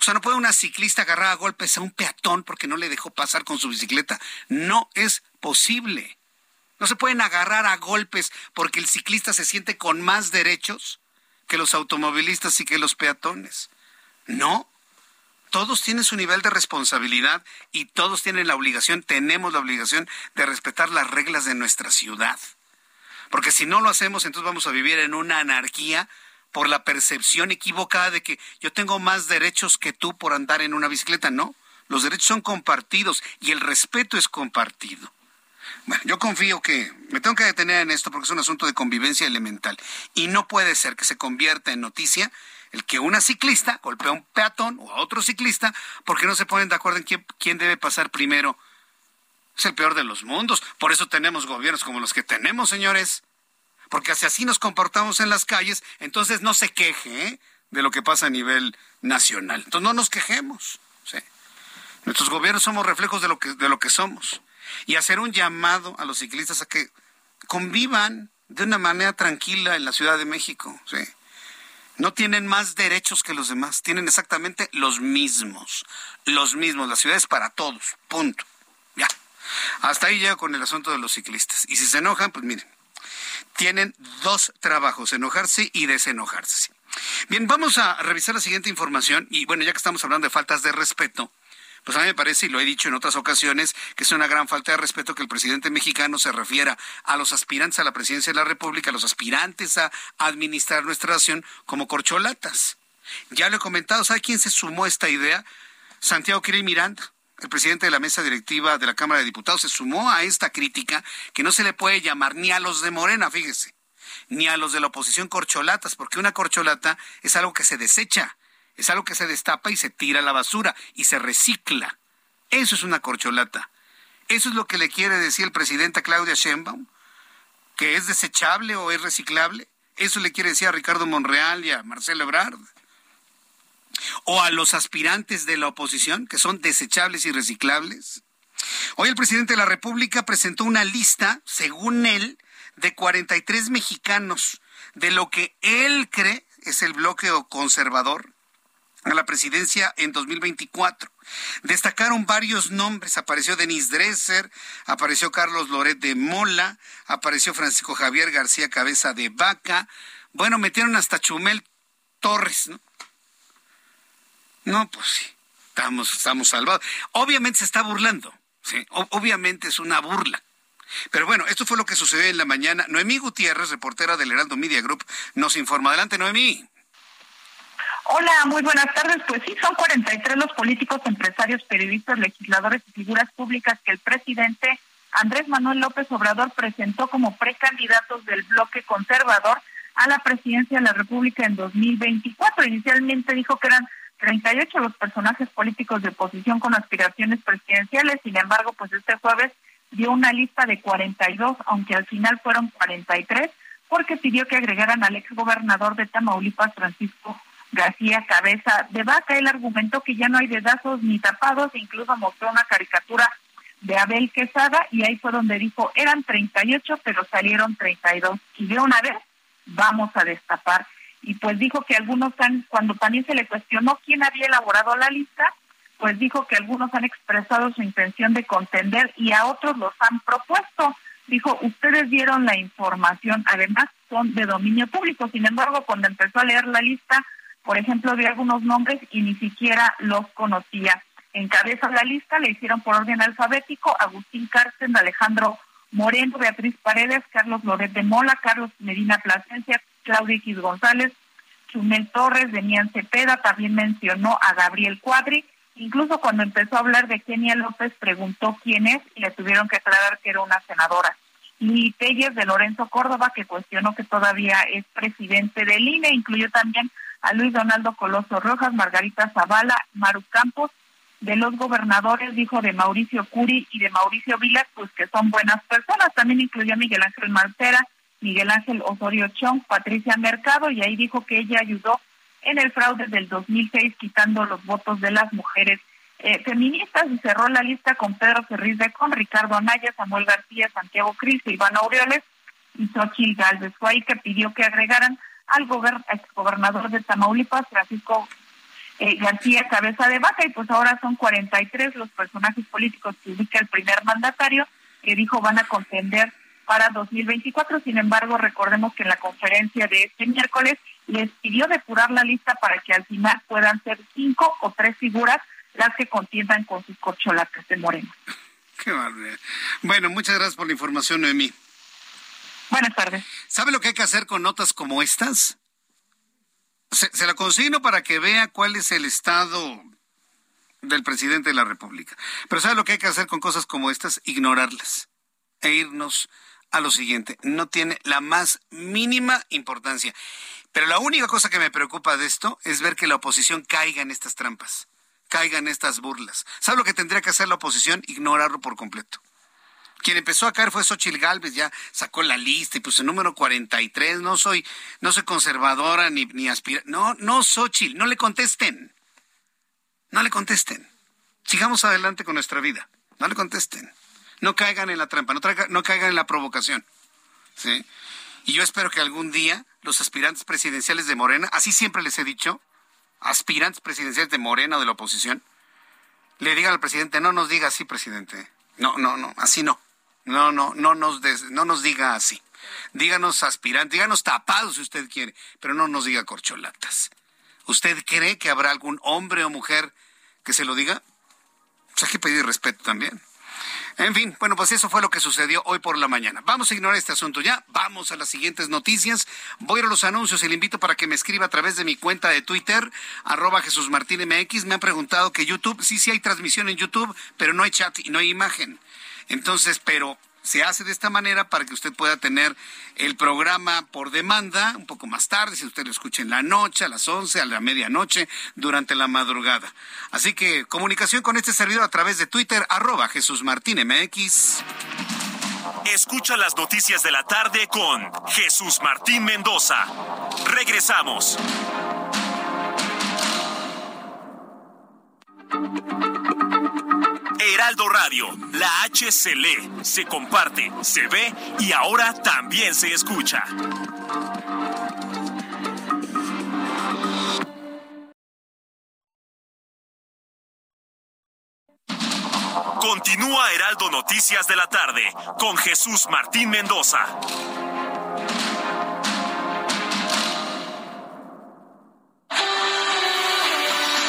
O sea, no puede una ciclista agarrar a golpes a un peatón porque no le dejó pasar con su bicicleta. No es posible. No se pueden agarrar a golpes porque el ciclista se siente con más derechos que los automovilistas y que los peatones. No, todos tienen su nivel de responsabilidad y todos tienen la obligación, tenemos la obligación de respetar las reglas de nuestra ciudad. Porque si no lo hacemos, entonces vamos a vivir en una anarquía por la percepción equivocada de que yo tengo más derechos que tú por andar en una bicicleta. No, los derechos son compartidos y el respeto es compartido. Bueno, yo confío que me tengo que detener en esto porque es un asunto de convivencia elemental y no puede ser que se convierta en noticia el que una ciclista golpea a un peatón o a otro ciclista porque no se ponen de acuerdo en quién, quién debe pasar primero. Es el peor de los mundos. Por eso tenemos gobiernos como los que tenemos, señores. Porque si así nos comportamos en las calles, entonces no se queje ¿eh? de lo que pasa a nivel nacional. Entonces no nos quejemos. Nuestros gobiernos somos reflejos de lo que, de lo que somos. Y hacer un llamado a los ciclistas a que convivan de una manera tranquila en la Ciudad de México. ¿sí? No tienen más derechos que los demás, tienen exactamente los mismos, los mismos. La ciudad es para todos, punto. Ya. Hasta ahí llega con el asunto de los ciclistas. Y si se enojan, pues miren, tienen dos trabajos, enojarse y desenojarse. Bien, vamos a revisar la siguiente información. Y bueno, ya que estamos hablando de faltas de respeto, pues a mí me parece, y lo he dicho en otras ocasiones, que es una gran falta de respeto que el presidente mexicano se refiera a los aspirantes a la presidencia de la República, a los aspirantes a administrar nuestra nación como corcholatas. Ya lo he comentado, ¿sabe quién se sumó a esta idea? Santiago Kirill Miranda. El presidente de la mesa directiva de la Cámara de Diputados se sumó a esta crítica que no se le puede llamar ni a los de Morena, fíjese, ni a los de la oposición corcholatas, porque una corcholata es algo que se desecha es algo que se destapa y se tira a la basura y se recicla. Eso es una corcholata. Eso es lo que le quiere decir el presidente Claudia Sheinbaum, que es desechable o es reciclable. Eso le quiere decir a Ricardo Monreal y a Marcelo Ebrard. O a los aspirantes de la oposición, que son desechables y reciclables. Hoy el presidente de la República presentó una lista, según él, de 43 mexicanos de lo que él cree es el bloqueo conservador a la presidencia en 2024. Destacaron varios nombres. Apareció Denis Dresser, apareció Carlos Loret de Mola, apareció Francisco Javier García Cabeza de Vaca. Bueno, metieron hasta Chumel Torres, ¿no? No, pues sí, estamos, estamos salvados. Obviamente se está burlando, ¿sí? obviamente es una burla. Pero bueno, esto fue lo que sucedió en la mañana. Noemí Gutiérrez, reportera del Heraldo Media Group, nos informa. Adelante, Noemí. Hola, muy buenas tardes. Pues sí, son 43 los políticos, empresarios, periodistas, legisladores y figuras públicas que el presidente Andrés Manuel López Obrador presentó como precandidatos del bloque conservador a la presidencia de la República en 2024. Inicialmente dijo que eran 38 los personajes políticos de oposición con aspiraciones presidenciales. Sin embargo, pues este jueves dio una lista de 42, aunque al final fueron 43, porque pidió que agregaran al exgobernador de Tamaulipas, Francisco García Cabeza de Vaca. Él argumentó que ya no hay dedazos ni tapados, e incluso mostró una caricatura de Abel Quesada y ahí fue donde dijo, eran 38, pero salieron 32. Y de una vez vamos a destapar. Y pues dijo que algunos han, cuando también se le cuestionó quién había elaborado la lista, pues dijo que algunos han expresado su intención de contender y a otros los han propuesto. Dijo, ustedes dieron la información, además son de dominio público. Sin embargo, cuando empezó a leer la lista, por ejemplo, de algunos nombres y ni siquiera los conocía. Encabeza la lista, le hicieron por orden alfabético Agustín Cárcel, Alejandro Moreno, Beatriz Paredes, Carlos Loret de Mola, Carlos Medina Plasencia, Claudia X González, Chumel Torres, Demián Cepeda, también mencionó a Gabriel Cuadri, incluso cuando empezó a hablar de Kenia López preguntó quién es y le tuvieron que aclarar que era una senadora. Y Telles de Lorenzo Córdoba, que cuestionó que todavía es presidente del INE, incluyó también a Luis Donaldo Coloso Rojas, Margarita Zavala, Maru Campos, de los gobernadores, dijo de Mauricio Curi y de Mauricio Vilas, pues que son buenas personas. También incluyó a Miguel Ángel Marcera, Miguel Ángel Osorio Chong, Patricia Mercado, y ahí dijo que ella ayudó en el fraude del 2006 quitando los votos de las mujeres eh, feministas y cerró la lista con Pedro Ferriz de Con, Ricardo Anaya, Samuel García, Santiago Cris, Iván Aureoles y Xochitl Galvez. Fue ahí que pidió que agregaran al exgobernador de Tamaulipas, Francisco eh, García Cabeza de Vaca, y pues ahora son 43 los personajes políticos que ubica el primer mandatario, que dijo van a contender para 2024. Sin embargo, recordemos que en la conferencia de este miércoles les pidió depurar la lista para que al final puedan ser cinco o tres figuras las que contiendan con sus corcholatas de Moreno. Qué Bueno, muchas gracias por la información, Noemí. Buenas tardes. ¿Sabe lo que hay que hacer con notas como estas? Se, la consigno para que vea cuál es el estado del presidente de la República. Pero ¿sabe lo que hay que hacer con cosas como estas? Ignorarlas e irnos a lo siguiente. No tiene la más mínima importancia. Pero la única cosa que me preocupa de esto es ver que la oposición caiga en estas trampas, caiga en estas burlas. ¿Sabe lo que tendría que hacer la oposición? Ignorarlo por completo. Quien empezó a caer fue Xochil Gálvez, ya sacó la lista y puso el número 43. No soy, no soy conservadora ni, ni aspira. No, no, Xochil, no le contesten. No le contesten. Sigamos adelante con nuestra vida. No le contesten. No caigan en la trampa, no, no caigan en la provocación. ¿sí? Y yo espero que algún día los aspirantes presidenciales de Morena, así siempre les he dicho, aspirantes presidenciales de Morena o de la oposición, le digan al presidente, no nos diga así, presidente. No, no, no, así no. No, no, no nos, no nos diga así. Díganos aspirantes, díganos tapados si usted quiere, pero no nos diga corcholatas. ¿Usted cree que habrá algún hombre o mujer que se lo diga? Pues hay que pedir respeto también. En fin, bueno, pues eso fue lo que sucedió hoy por la mañana. Vamos a ignorar este asunto ya. Vamos a las siguientes noticias. Voy a los anuncios y le invito para que me escriba a través de mi cuenta de Twitter, arroba Jesús Martín MX. Me han preguntado que YouTube, sí, sí hay transmisión en YouTube, pero no hay chat y no hay imagen. Entonces, pero se hace de esta manera para que usted pueda tener el programa por demanda un poco más tarde, si usted lo escucha en la noche, a las 11, a la medianoche, durante la madrugada. Así que comunicación con este servidor a través de Twitter, arroba Jesús Martín MX. Escucha las noticias de la tarde con Jesús Martín Mendoza. Regresamos. Heraldo Radio, la H se lee, se comparte, se ve y ahora también se escucha. Continúa Heraldo Noticias de la tarde con Jesús Martín Mendoza.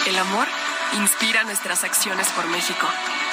El amor inspira nuestras acciones por México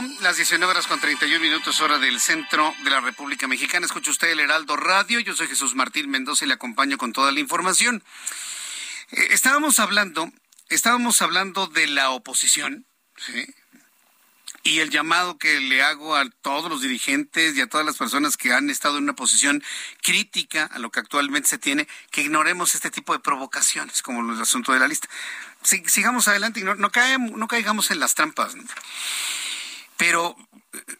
31, las 19 horas con 31 minutos hora del centro de la República Mexicana. Escucha usted el Heraldo Radio. Yo soy Jesús Martín Mendoza y le acompaño con toda la información. Eh, estábamos hablando, estábamos hablando de la oposición, ¿sí? Y el llamado que le hago a todos los dirigentes y a todas las personas que han estado en una posición crítica a lo que actualmente se tiene, que ignoremos este tipo de provocaciones, como el asunto de la lista. sigamos adelante no, no caigamos en las trampas. Pero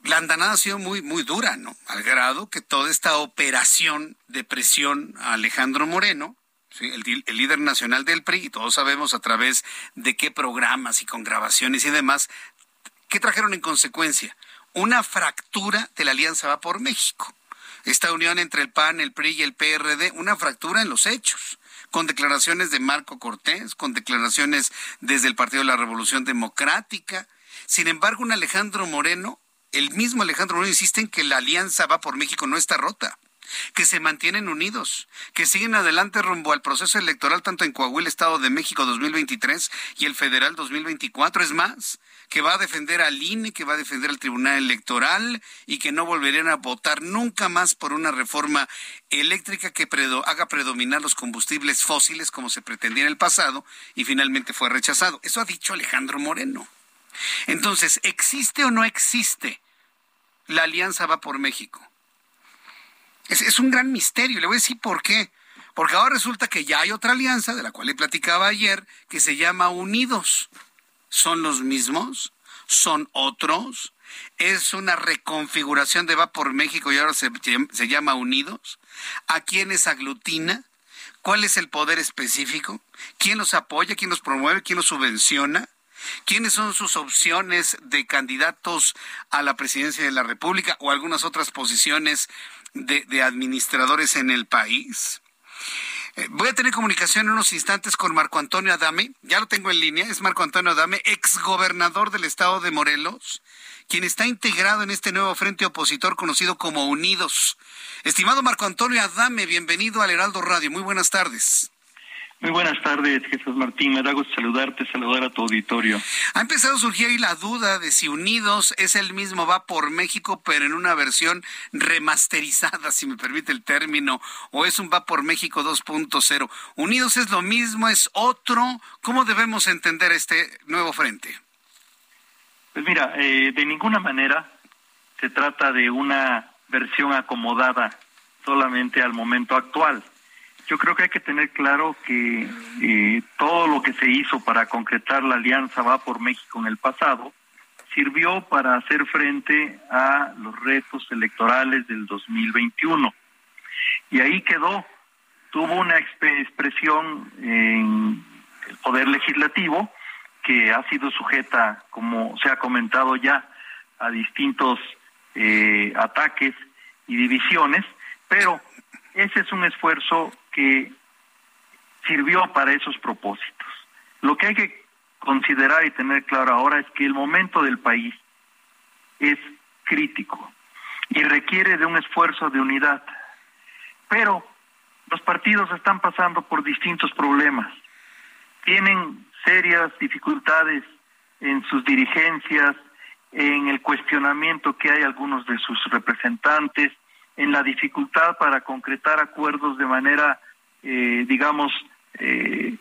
la andanada ha sido muy, muy dura, ¿no? Al grado que toda esta operación de presión a Alejandro Moreno, el, el, líder nacional del PRI, y todos sabemos a través de qué programas y con grabaciones y demás, ¿Qué trajeron en consecuencia? Una fractura de la Alianza Va por México. Esta unión entre el PAN, el PRI y el PRD, una fractura en los hechos con declaraciones de Marco Cortés, con declaraciones desde el Partido de la Revolución Democrática. Sin embargo, un Alejandro Moreno, el mismo Alejandro Moreno insiste en que la alianza va por México no está rota, que se mantienen unidos, que siguen adelante rumbo al proceso electoral tanto en Coahuila, Estado de México 2023 y el federal 2024. Es más, que va a defender al INE, que va a defender al Tribunal Electoral y que no volverían a votar nunca más por una reforma eléctrica que haga predominar los combustibles fósiles como se pretendía en el pasado y finalmente fue rechazado. Eso ha dicho Alejandro Moreno. Entonces, ¿existe o no existe la alianza va por México? Es, un gran misterio. Le voy a decir por qué. Porque ahora resulta que ya hay otra alianza, de la cual le platicaba ayer, que se llama Unidos son los mismos, son otros, es una reconfiguración de Va por México y ahora se, se llama Unidos, a quiénes aglutina, cuál es el poder específico, quién los apoya, quién los promueve, quién los subvenciona. ¿Quiénes son sus opciones de candidatos a la presidencia de la República o algunas otras posiciones de, administradores en el país? Eh, voy a tener comunicación en unos instantes con Marco Antonio Adame, ya lo tengo en línea, es Marco Antonio Adame, exgobernador del estado de Morelos, quien está integrado en este nuevo frente opositor conocido como Unidos. Estimado Marco Antonio Adame, bienvenido al Heraldo Radio, muy buenas tardes. Muy buenas tardes, Jesús Martín. Me da gusto saludarte, saludar a tu auditorio. Ha empezado a surgir ahí la duda de si Unidos es el mismo Va por México, pero en una versión remasterizada, si me permite el término, o es un Va por México 2.0. Unidos es lo mismo, es otro. ¿Cómo debemos entender este nuevo frente? Pues mira, eh, de ninguna manera se trata de una versión acomodada solamente al momento actual yo creo que hay que tener claro que eh, todo lo que se hizo para concretar la alianza va por México en el pasado sirvió para hacer frente a los retos electorales del 2021. Y ahí quedó, tuvo una expresión en el Poder Legislativo que ha sido sujeta, como se ha comentado ya, a distintos eh, ataques y divisiones, pero ese es un esfuerzo que sirvió para esos propósitos. Lo que hay que considerar y tener claro ahora es que el momento del país es crítico y requiere de un esfuerzo de unidad. Pero los partidos están pasando por distintos problemas. Tienen serias dificultades en sus dirigencias, en el cuestionamiento que hay algunos de sus representantes, en la dificultad para concretar acuerdos de manera, eh, digamos, eh,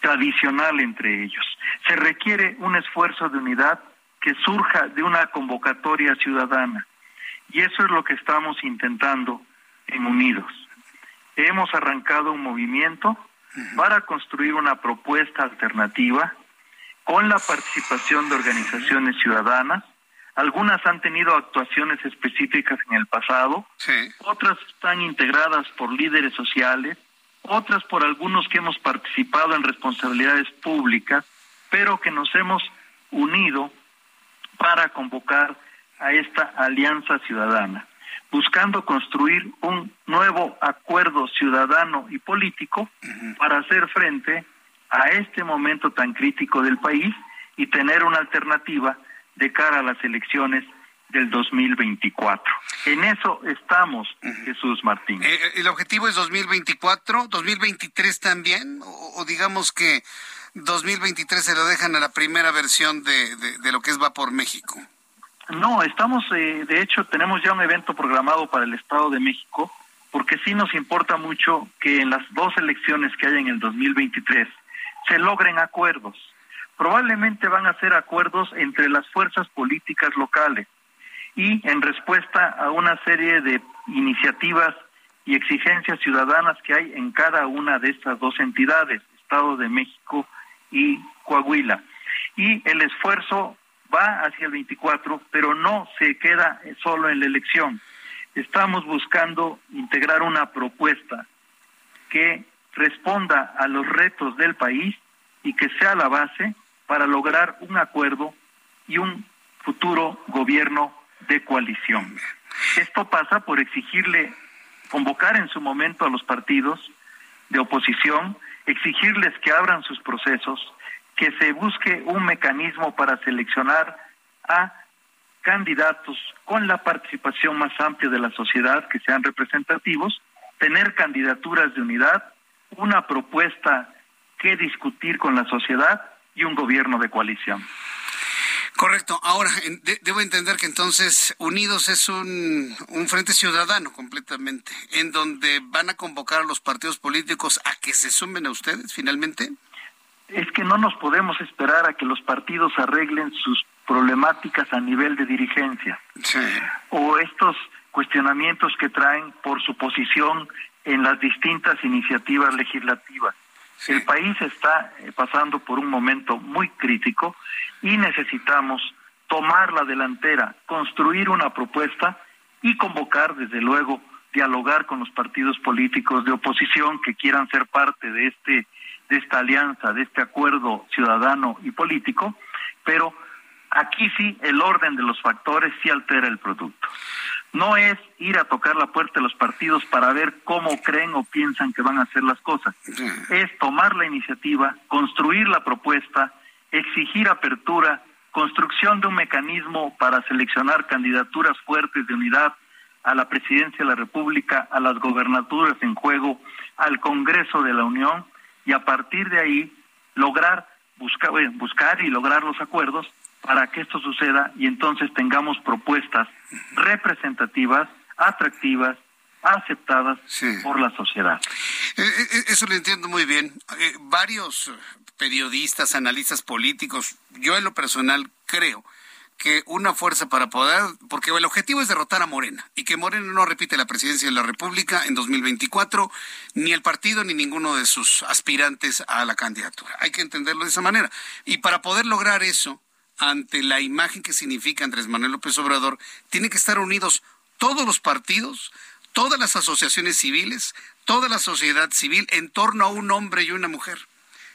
tradicional entre ellos. Se requiere un esfuerzo de unidad que surja de una convocatoria ciudadana. Y eso es lo que estamos intentando en Unidos. Hemos arrancado un movimiento para construir una propuesta alternativa con la participación de organizaciones ciudadanas, algunas han tenido actuaciones específicas en el pasado, otras están integradas por líderes sociales, otras por algunos que hemos participado en responsabilidades públicas, pero que nos hemos unido para convocar a esta alianza ciudadana, buscando construir un nuevo acuerdo ciudadano y político para hacer frente a este momento tan crítico del país y tener una alternativa de cara a las elecciones del 2024. En eso estamos, Jesús Martín. Eh, ¿El objetivo es 2024, 2023 también? O, digamos que 2023 se lo dejan a la primera versión de, de, lo que es Va por México. No, estamos, eh, de hecho, tenemos ya un evento programado para el Estado de México, porque sí nos importa mucho que en las dos elecciones que hay en el 2023 se logren acuerdos. Probablemente van a ser acuerdos entre las fuerzas políticas locales y en respuesta a una serie de iniciativas y exigencias ciudadanas que hay en cada una de estas dos entidades, Estado de México y Coahuila. Y el esfuerzo va hacia el 24, pero no se queda solo en la elección. Estamos buscando integrar una propuesta que responda a los retos del país y que sea la base para lograr un acuerdo y un futuro gobierno de coalición. Esto pasa por exigirle, convocar en su momento a los partidos de oposición, exigirles que abran sus procesos, que se busque un mecanismo para seleccionar a candidatos con la participación más amplia de la sociedad, que sean representativos, tener candidaturas de unidad, una propuesta que discutir con la sociedad y un gobierno de coalición. Correcto. Ahora, debo entender que entonces Unidos es un, un, frente ciudadano completamente, en donde van a convocar a los partidos políticos a que se sumen a ustedes finalmente. Es que no nos podemos esperar a que los partidos arreglen sus problemáticas a nivel de dirigencia. Sí. O estos cuestionamientos que traen por su posición en las distintas iniciativas legislativas. El país está eh, pasando por un momento muy crítico y necesitamos tomar la delantera, construir una propuesta y convocar, desde luego, dialogar con los partidos políticos de oposición que quieran ser parte de este de esta alianza, de este acuerdo ciudadano y político, pero aquí sí el orden de los factores sí altera el producto. No es ir a tocar la puerta de los partidos para ver cómo creen o piensan que van a hacer las cosas. Es tomar la iniciativa, construir la propuesta, exigir apertura, construcción de un mecanismo para seleccionar candidaturas fuertes de unidad a la presidencia de la República, a las gobernaturas en juego, al Congreso de la Unión y a partir de ahí lograr buscar, buscar y lograr los acuerdos para que esto suceda y entonces tengamos propuestas representativas, atractivas, aceptadas por la sociedad. Eh, eh, eso lo entiendo muy bien. Eh, varios periodistas, analistas políticos, yo en lo personal creo que una fuerza para poder, porque el objetivo es derrotar a Morena y que Morena no repite la presidencia de la República en 2024, ni el partido ni ninguno de sus aspirantes a la candidatura. Hay que entenderlo de esa manera. Y para poder lograr eso, ante la imagen que significa Andrés Manuel López Obrador, tienen que estar unidos todos los partidos, todas las asociaciones civiles, toda la sociedad civil en torno a un hombre y una mujer.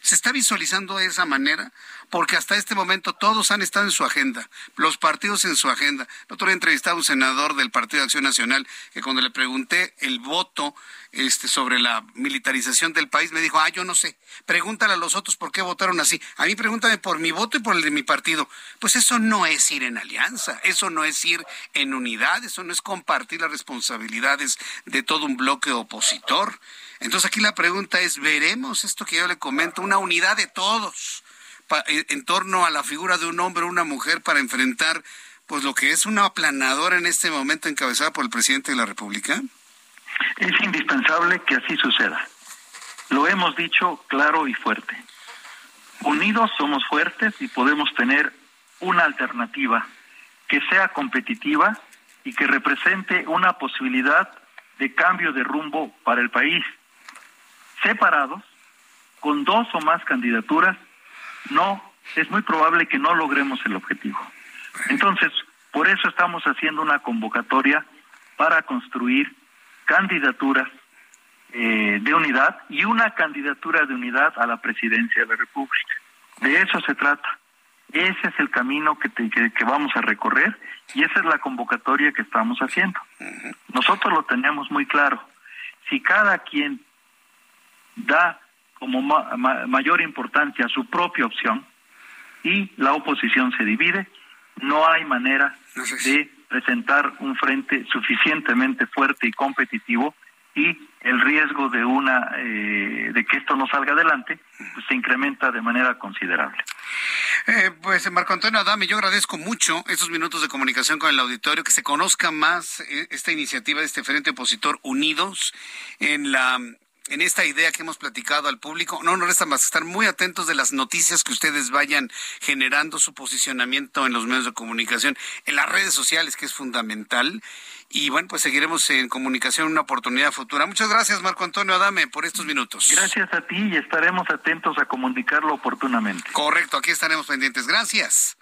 ¿Se está visualizando de esa manera? Porque hasta este momento todos han estado en su agenda, los partidos en su agenda. El otro día entrevistado a un senador del Partido de Acción Nacional que cuando le pregunté el voto este, sobre la militarización del país, me dijo, ah, yo no sé, pregúntale a los otros por qué votaron así. A mí pregúntame por mi voto y por el de mi partido. Pues eso no es ir en alianza, eso no es ir en unidad, eso no es compartir las responsabilidades de todo un bloque opositor. Entonces aquí la pregunta es, ¿veremos esto que yo le comento, una unidad de todos en torno a la figura de un hombre o una mujer para enfrentar pues lo que es una aplanadora en este momento encabezada por el presidente de la República? Es indispensable que así suceda. Lo hemos dicho claro y fuerte. Unidos somos fuertes y podemos tener una alternativa que sea competitiva y que represente una posibilidad de cambio de rumbo para el país separados, con dos o más candidaturas, no, es muy probable que no logremos el objetivo. Entonces, por eso estamos haciendo una convocatoria para construir candidaturas eh, de unidad y una candidatura de unidad a la presidencia de la República. De eso se trata. Ese es el camino que, que, vamos a recorrer y esa es la convocatoria que estamos haciendo. Nosotros lo tenemos muy claro. Si cada quien da como mayor importancia a su propia opción y la oposición se divide, no hay manera de presentar un frente suficientemente fuerte y competitivo y el riesgo de una eh, de que esto no salga adelante pues, se incrementa de manera considerable. Eh, pues Marco Antonio Adame, yo agradezco mucho estos minutos de comunicación con el auditorio, que se conozca más eh, esta iniciativa de este Frente Opositor Unidos en la en esta idea que hemos platicado al público. No nos resta más que estar muy atentos de las noticias que ustedes vayan generando su posicionamiento en los medios de comunicación, en las redes sociales, que es fundamental. Y bueno, pues seguiremos en comunicación en una oportunidad futura. Muchas gracias, Marco Antonio Adame, por estos minutos. Gracias a ti y estaremos atentos a comunicarlo oportunamente. Correcto, aquí estaremos pendientes. Gracias.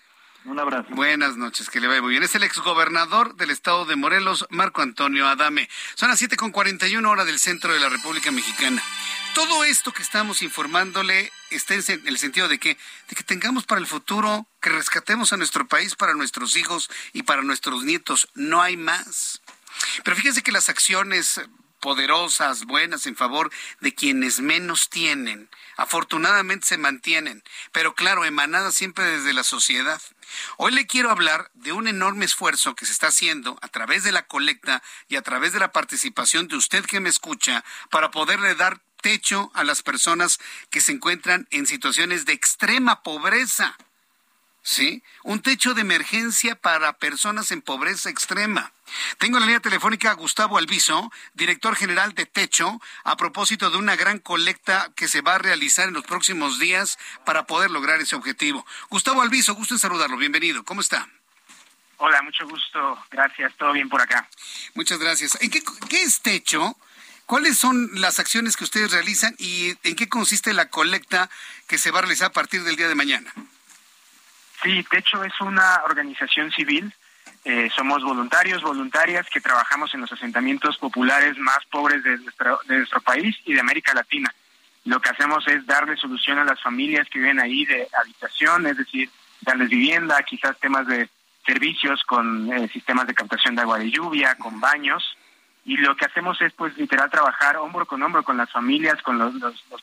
Un abrazo. Buenas noches, que le vaya muy bien. Es el exgobernador del estado de Morelos, Marco Antonio Adame. Son las 7.41 hora del centro de la República Mexicana. Todo esto que estamos informándole está en el sentido de que, de que tengamos para el futuro, que rescatemos a nuestro país para nuestros hijos y para nuestros nietos. No hay más. Pero fíjense que las acciones poderosas, buenas, en favor de quienes menos tienen, afortunadamente se mantienen, pero claro, emanadas siempre desde la sociedad. Hoy le quiero hablar de un enorme esfuerzo que se está haciendo a través de la colecta y a través de la participación de usted que me escucha para poderle dar techo a las personas que se encuentran en situaciones de extrema pobreza. ¿Sí? Un techo de emergencia para personas en pobreza extrema. Tengo en la línea telefónica a Gustavo Alviso, director general de Techo, a propósito de una gran colecta que se va a realizar en los próximos días para poder lograr ese objetivo. Gustavo Alviso, gusto en saludarlo. Bienvenido. ¿Cómo está? Hola, mucho gusto. Gracias. Todo bien por acá. Muchas gracias. ¿En qué, qué es Techo? ¿Cuáles son las acciones que ustedes realizan y en qué consiste la colecta que se va a realizar a partir del día de mañana? Sí, Techo es una organización civil eh, somos voluntarios, voluntarias que trabajamos en los asentamientos populares más pobres de nuestro, de nuestro país y de América Latina. Lo que hacemos es darle solución a las familias que viven ahí de habitación, es decir, darles vivienda, quizás temas de servicios con eh, sistemas de captación de agua de lluvia, con baños. Y lo que hacemos es, pues, literal, trabajar hombro con hombro con las familias, con los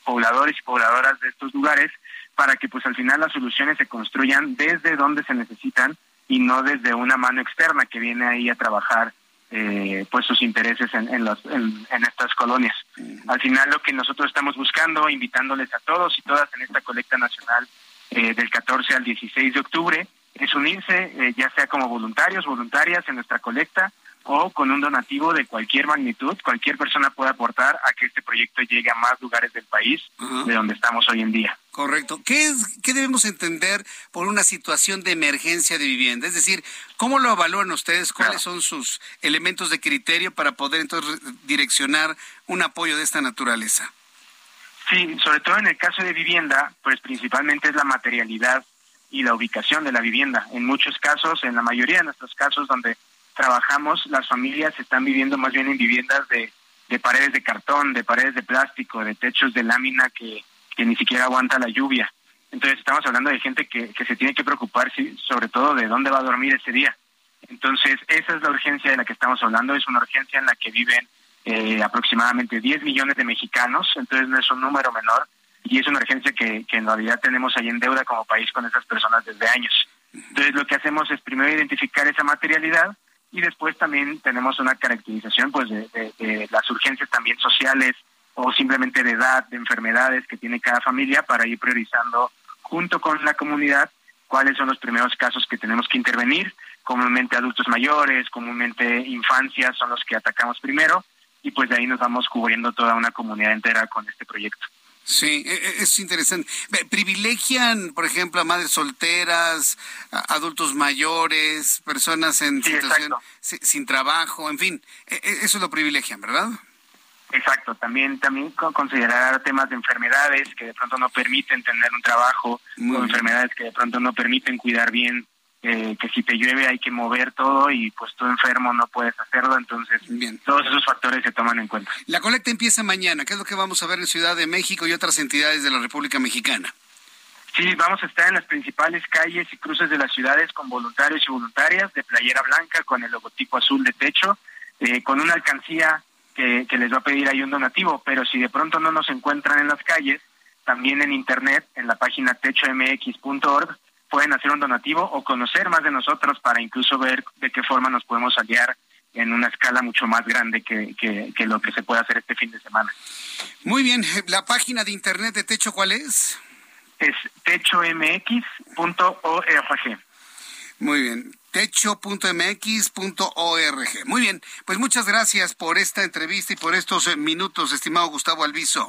pobladores y pobladoras de estos lugares, para que, pues, al final las soluciones se construyan desde donde se necesitan y no desde una mano externa que viene ahí a trabajar eh, pues sus intereses en, en, en, estas colonias. Al final lo que nosotros estamos buscando, invitándoles a todos y todas en esta colecta nacional eh, del 14 al 16 de octubre, es unirse eh, ya sea como voluntarios, voluntarias en nuestra colecta o con un donativo de cualquier magnitud, cualquier persona puede aportar a que este proyecto llegue a más lugares del país de donde estamos hoy en día. Correcto. ¿Qué, es, ¿Qué debemos entender por una situación de emergencia de vivienda? Es decir, ¿cómo lo evalúan ustedes? ¿Cuáles son sus elementos de criterio para poder entonces direccionar un apoyo de esta naturaleza? Sí, sobre todo en el caso de vivienda, pues principalmente es la materialidad y la ubicación de la vivienda. En muchos casos, en la mayoría de nuestros casos donde trabajamos, las familias están viviendo más bien en viviendas de, de paredes de cartón, de paredes de plástico, de techos de lámina que, que ni siquiera aguanta la lluvia. Entonces estamos hablando de gente que, que se tiene que preocupar sobre todo de dónde va a dormir ese día. Entonces esa es la urgencia de la que estamos hablando, es una urgencia en la que viven eh, aproximadamente 10 millones de mexicanos, entonces no es un número menor y es una urgencia que, que en realidad tenemos ahí en deuda como país con esas personas desde años. Entonces lo que hacemos es primero identificar esa materialidad, y después también tenemos una caracterización pues de, las urgencias también sociales o simplemente de edad, de enfermedades que tiene cada familia para ir priorizando junto con la comunidad cuáles son los primeros casos que tenemos que intervenir. Comúnmente adultos mayores, comúnmente infancias son los que atacamos primero y pues de ahí nos vamos cubriendo toda una comunidad entera con este proyecto. Sí, e, e, es interesante. ¿Privilegian, por ejemplo, a madres solteras, adultos mayores, personas en situación sin trabajo, en fin? E, eso lo privilegian, ¿verdad? Exacto, también también considerar temas de enfermedades que de pronto no permiten tener un trabajo, o enfermedades que de pronto no permiten cuidar bien eh, que si te llueve hay que mover todo y pues tú enfermo no puedes hacerlo, entonces todos esos factores se toman en cuenta. La colecta empieza mañana, ¿qué es lo que vamos a ver en Ciudad de México y otras entidades de la República Mexicana? Sí, vamos a estar en las principales calles y cruces de las ciudades con voluntarios y voluntarias de playera blanca con el logotipo azul de techo, eh, con una alcancía que, que les va a pedir ahí un donativo, pero si de pronto no nos encuentran en las calles, también en internet, en la página techomx.org, pueden hacer un donativo o conocer más de nosotros para incluso ver de qué forma nos podemos aliar en una escala mucho más grande que, que, lo que se puede hacer este fin de semana. Muy bien, la página de internet de Techo, ¿cuál es? Es techomx.org. Muy bien, techo.mx.org. Muy bien, pues muchas gracias por esta entrevista y por estos eh, minutos, estimado Gustavo Alviso.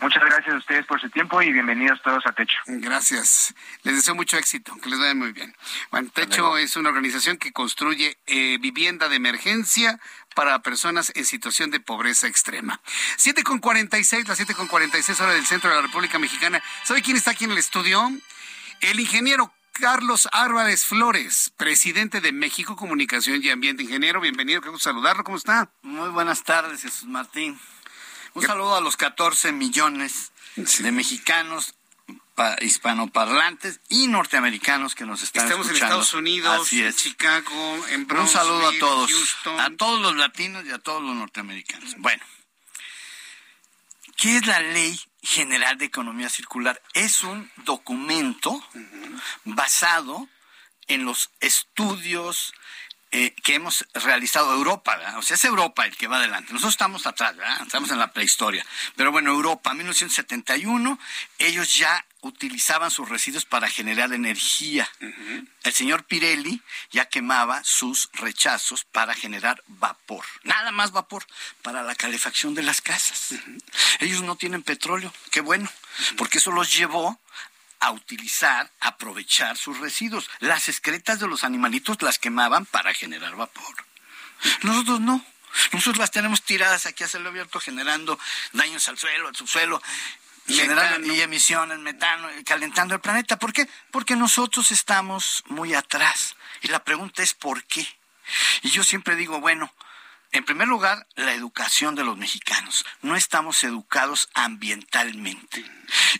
Muchas gracias a ustedes por su tiempo y bienvenidos todos a Techo. Gracias. Les deseo mucho éxito, que les vaya muy bien. Bueno, Techo es una organización que construye eh, vivienda de emergencia para personas en situación de pobreza extrema. 7 con 46, las 7 con 46 horas del centro de la República Mexicana. ¿Sabe quién está aquí en el estudio? El ingeniero Carlos Álvarez Flores, presidente de México Comunicación y Ambiente. Ingeniero, bienvenido, qué gusto saludarlo, ¿cómo está? Muy buenas tardes, Jesús Martín. Un saludo a los 14 millones de mexicanos hispanoparlantes y norteamericanos que nos están Estamos escuchando. Estamos en Estados Unidos, en Chicago, en Bronx, Un saludo a todos, a todos los latinos y a todos los norteamericanos. Bueno, ¿qué es la Ley General de Economía Circular? Es un documento basado en los estudios, eh, que hemos realizado Europa, o sea, es Europa el que va adelante. Nosotros estamos atrás, ¿verdad? estamos en la prehistoria. Pero bueno, Europa, 1971, ellos ya utilizaban sus residuos para generar energía. El señor Pirelli ya quemaba sus rechazos para generar vapor, nada más vapor, para la calefacción de las casas. Ellos no tienen petróleo, qué bueno, porque eso los llevó a utilizar, aprovechar sus residuos. Las excretas de los animalitos las quemaban para generar vapor. Nosotros no. Nosotros las tenemos tiradas aquí a cielo abierto generando daños al suelo, al subsuelo, generando y emisiones, metano, calentando el planeta. ¿Por qué? Porque nosotros estamos muy atrás. Y la pregunta es ¿por qué? Y yo siempre digo, bueno, en primer lugar, la educación de los mexicanos. No estamos educados ambientalmente.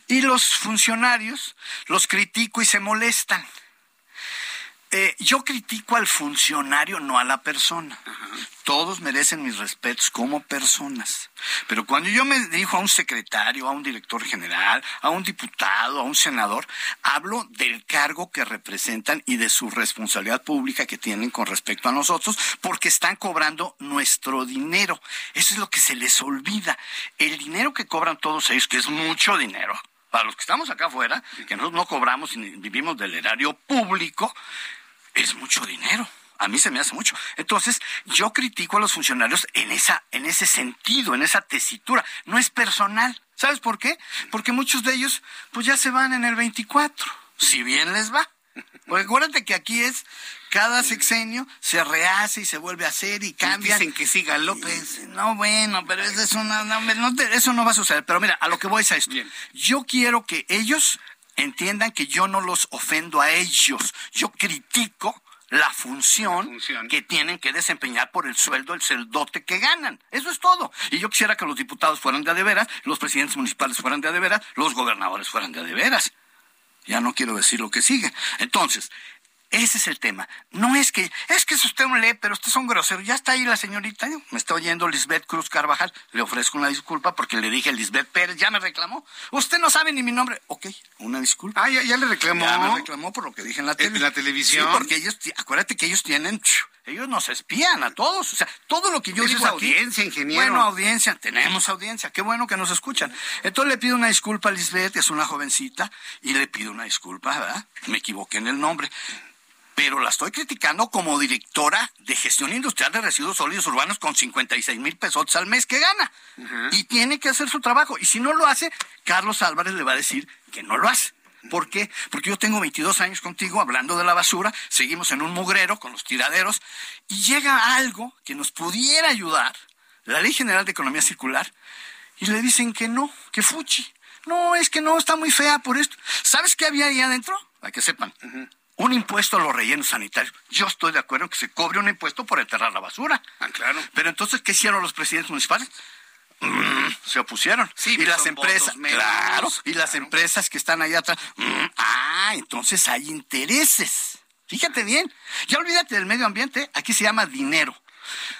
Y los funcionarios los critico y se molestan. Eh, yo critico al funcionario, no a la persona. Todos merecen mis respetos como personas. Pero cuando yo me dirijo a un secretario, a un director general, a un diputado, a un senador, hablo del cargo que representan y de su responsabilidad pública que tienen con respecto a nosotros, porque están cobrando nuestro dinero. Eso es lo que se les olvida. El dinero que cobran todos ellos, que es mucho dinero, para los que estamos acá afuera, que nosotros no cobramos y vivimos del erario público, es mucho dinero. A mí se me hace mucho. Entonces, yo critico a los funcionarios en esa, en ese sentido, en esa tesitura. No es personal. ¿Sabes por qué? Porque muchos de ellos, pues ya se van en el 24, si bien les va. Porque acuérdate que aquí es cada sexenio se rehace y se vuelve a hacer y cambia. Dicen que siga López. No, bueno, pero eso, es una, eso no va a suceder. Pero mira, a lo que voy es a esto. Yo quiero que ellos entiendan que yo no los ofendo a ellos. Yo critico la función, que tienen que desempeñar por el sueldo, el celdote que ganan. Eso es todo. Y yo quisiera que los diputados fueran de adeveras, los presidentes municipales fueran de adeveras, los gobernadores fueran de adeveras. Ya no quiero decir lo que sigue. Entonces, ese es el tema. No es que, es que es usted un lee, pero usted es un grosero. Ya está ahí la señorita, me está oyendo Lisbeth Cruz Carvajal. Le ofrezco una disculpa porque le dije Lisbeth Pérez, ya me reclamó. Usted no sabe ni mi nombre. Ok, una disculpa. Ah, ya, le reclamó. Ya me reclamó por lo que dije en la, ¿En la televisión. Sí, porque ellos, acuérdate que ellos tienen, ellos nos espían a todos. O sea, todo lo que yo digo es audiencia, ingeniero. Bueno, audiencia, tenemos audiencia. Qué bueno que nos escuchan. Entonces le pido una disculpa a Lisbeth, que es una jovencita, y le pido una disculpa, ¿verdad? Me equivoqué en el nombre pero la estoy criticando como directora de gestión industrial de residuos sólidos urbanos con 56 mil pesos al mes que gana. Y tiene que hacer su trabajo. Y si no lo hace, Carlos Álvarez le va a decir que no lo hace. ¿Por qué? Porque yo tengo 22 años contigo hablando de la basura, seguimos en un mugrero con los tiraderos, y llega algo que nos pudiera ayudar, la Ley General de Economía Circular, y le dicen que no, que fuchi. No, es que no, está muy fea por esto. ¿Sabes qué había ahí adentro? Para que sepan un impuesto a los rellenos sanitarios. Yo estoy de acuerdo en que se cobre un impuesto por enterrar la basura. Ah, claro. Pero entonces, ¿qué hicieron los presidentes municipales? Mm, se opusieron. Sí, y las empresas, claro, y las empresas que están allá atrás, mm, ah, entonces hay intereses. Fíjate bien, ya olvídate del medio ambiente, aquí se llama dinero.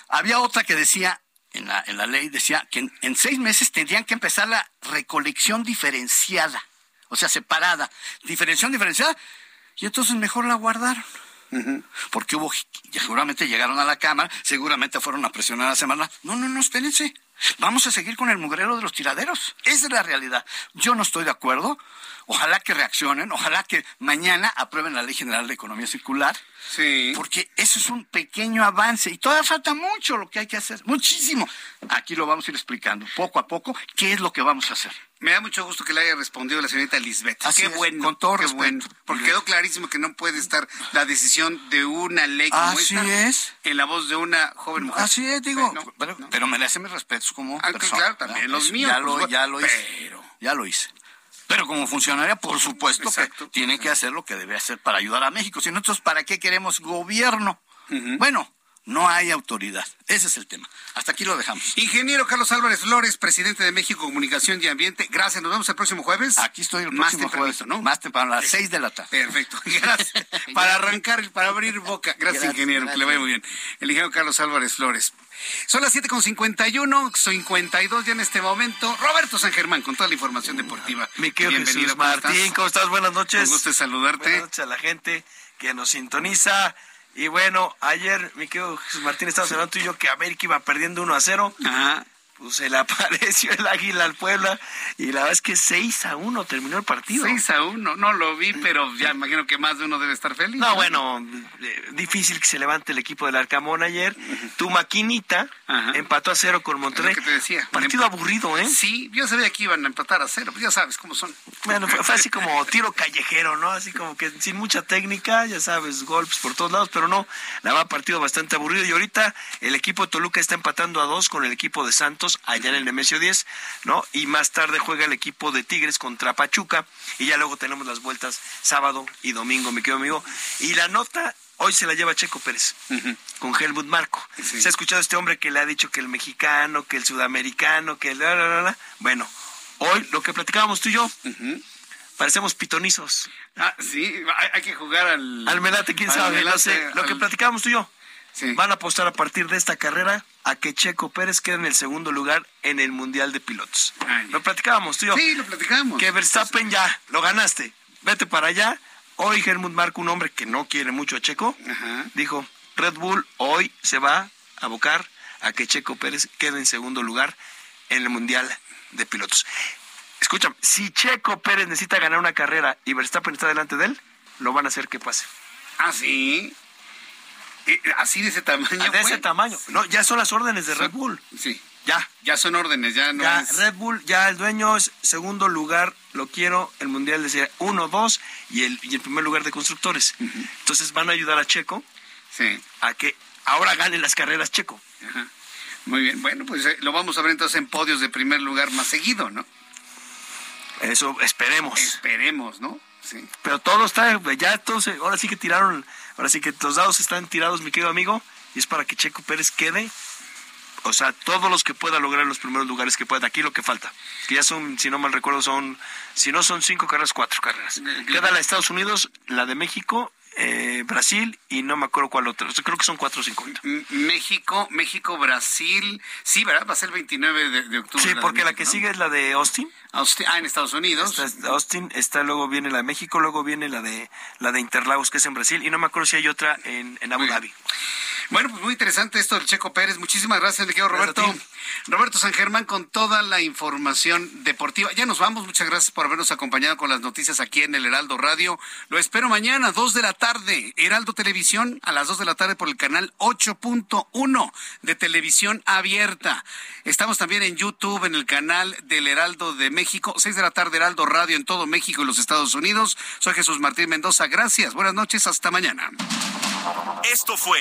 Había otra que decía, en la, en la ley, decía que en, en seis meses tendrían que empezar la recolección diferenciada, o sea, separada. Diferenciación diferenciada y entonces mejor la guardaron. Porque hubo, seguramente llegaron a la Cámara, seguramente fueron a presionar a la semana. No, no, no, espérense. Vamos a seguir con el mugrero de los tiraderos. Esa es la realidad. Yo no estoy de acuerdo. Ojalá que reaccionen, ojalá que mañana aprueben la Ley General de Economía Circular. Sí. Porque eso es un pequeño avance y todavía falta mucho lo que hay que hacer, muchísimo. Aquí lo vamos a ir explicando poco a poco qué es lo que vamos a hacer. Me da mucho gusto que le haya respondido la señorita Lisbeth. Así qué es, bueno, con todo qué respeto. bueno. Porque quedó clarísimo que no puede estar la decisión de una ley como Así esta es. en la voz de una joven mujer. Así es, digo, No, pero, pero merece mis respetos como Ah, persona. claro, también ¿verdad? los míos, Ya lo, ya lo hice. Pero- Ya lo hice. Pero como funcionaria, por supuesto que tiene que hacer lo que debe hacer para ayudar a México. Si no, entonces, ¿para qué queremos gobierno? Bueno, no hay autoridad. Ese es el tema. Hasta aquí lo dejamos. Ingeniero Carlos Álvarez Flores, presidente de México Comunicación y Ambiente. Gracias, nos vemos el próximo jueves. Aquí estoy el Más próximo jueves, ¿no? Más temprano, a las seis de la tarde. Perfecto, gracias. para arrancar, y para abrir boca. Gracias, Gracias, ingeniero, que le vaya muy bien. El ingeniero Carlos Álvarez Flores. Son las 7.51, 52 ya en este momento. Roberto San Germán, con toda la información deportiva. Mi querido Bienvenido, Jesús ¿cómo Martín, estás? ¿cómo estás? Buenas noches. Un gusto saludarte. Buenas noches a la gente que nos sintoniza. Y bueno, ayer, mi querido Jesús Martín, estábamos hablando tú y yo que América iba perdiendo 1 a 0. Ajá. Pues se le apareció el águila al Puebla y la verdad es que 6 a 1 terminó el partido. 6 a 1, no lo vi, pero ya imagino que más de uno debe estar feliz. No, bueno, eh, difícil que se levante el equipo del Arcamón ayer. Tu maquinita empató a cero con Monterrey. Es lo que te decía. Partido aburrido, ¿eh? Sí, yo sabía que iban a empatar a cero, pues ya sabes cómo son. Bueno, fue, fue así como tiro callejero, ¿no? Así como que sin mucha técnica, ya sabes, golpes por todos lados, pero no, la verdad, partido bastante aburrido. Y ahorita el equipo de Toluca está empatando a dos con el equipo de Santos allá en el Nemesio 10, ¿no? Y más tarde juega el equipo de Tigres contra Pachuca y ya luego tenemos las vueltas sábado y domingo, mi querido amigo. Y la nota hoy se la lleva Checo Pérez con Helmut Marco. Se ha escuchado este hombre que le ha dicho que el mexicano, que el sudamericano, que el... la, la, la, la. Bueno, hoy lo que platicábamos tú y yo, parecemos pitonizos. Ah, sí, hay, hay que jugar al... Al Melate, quién al sabe, no sé. Lo que platicábamos tú y yo. Van a apostar a partir de esta carrera a que Checo Pérez quede en el segundo lugar en el Mundial de Pilotos. Lo platicábamos tú y yo. Sí, lo platicamos. Que Verstappen ya, lo ganaste. Vete para allá. Hoy Helmut Marco, un hombre que no quiere mucho a Checo, dijo, Red Bull hoy se va a abocar a que Checo Pérez quede en segundo lugar en el Mundial de Pilotos. Escúchame, si Checo Pérez necesita ganar una carrera y Verstappen está delante de él, lo van a hacer que pase. Ah, sí. Eh, Así de ese tamaño. Ah, de ese tamaño. No, ya son las órdenes de Red Bull. Sí. Ya. Ya son órdenes, ya no Ya, es... Red Bull, ya el dueño es segundo lugar, lo quiero, el Mundial de Serie 1, 2 y el, y el primer lugar de constructores. Entonces van a ayudar a Checo Sí. a que ahora gane las carreras Checo. Ajá. Muy bien. Bueno, pues eh, lo vamos a ver entonces en podios de primer lugar más seguido, ¿no? Eso esperemos. Esperemos, ¿no? Sí. Pero todo está, ya entonces, ahora sí que tiraron, ahora sí que los dados están tirados, mi querido amigo, y es para que Checo Pérez quede, o sea, todos los que pueda lograr los primeros lugares que pueda. Aquí lo que falta, que ya son, si no mal recuerdo, son, si no son cinco carreras, cuatro carreras. Queda la de Estados Unidos, la de México, eh, Brasil y no me acuerdo cuál otra. O sea, creo que son cuatro o cinco. M- México, México, Brasil. Sí, ¿verdad? Va a ser el 29 de, de octubre. Sí, porque la que ¿no? sigue es la de Austin. Austin- ah, en Estados Unidos. Está Austin, está luego viene la de México, luego viene la de la de Interlagos que es en Brasil y no me acuerdo si hay otra en, en Abu Dhabi. Bueno, pues muy interesante esto del Checo Pérez. Muchísimas gracias, mi querido Roberto. Roberto San Germán con toda la información deportiva. Ya nos vamos. Muchas gracias por habernos acompañado con las noticias aquí en el Heraldo Radio. Lo espero mañana, 2 de la tarde. Heraldo Televisión, a las 2 de la tarde por el canal 8.1 de Televisión Abierta. Estamos también en YouTube, en el canal del Heraldo de México. 6 de la tarde, Heraldo Radio en todo México y los Estados Unidos. Soy Jesús Martín Mendoza. Gracias. Buenas noches. Hasta mañana. Esto fue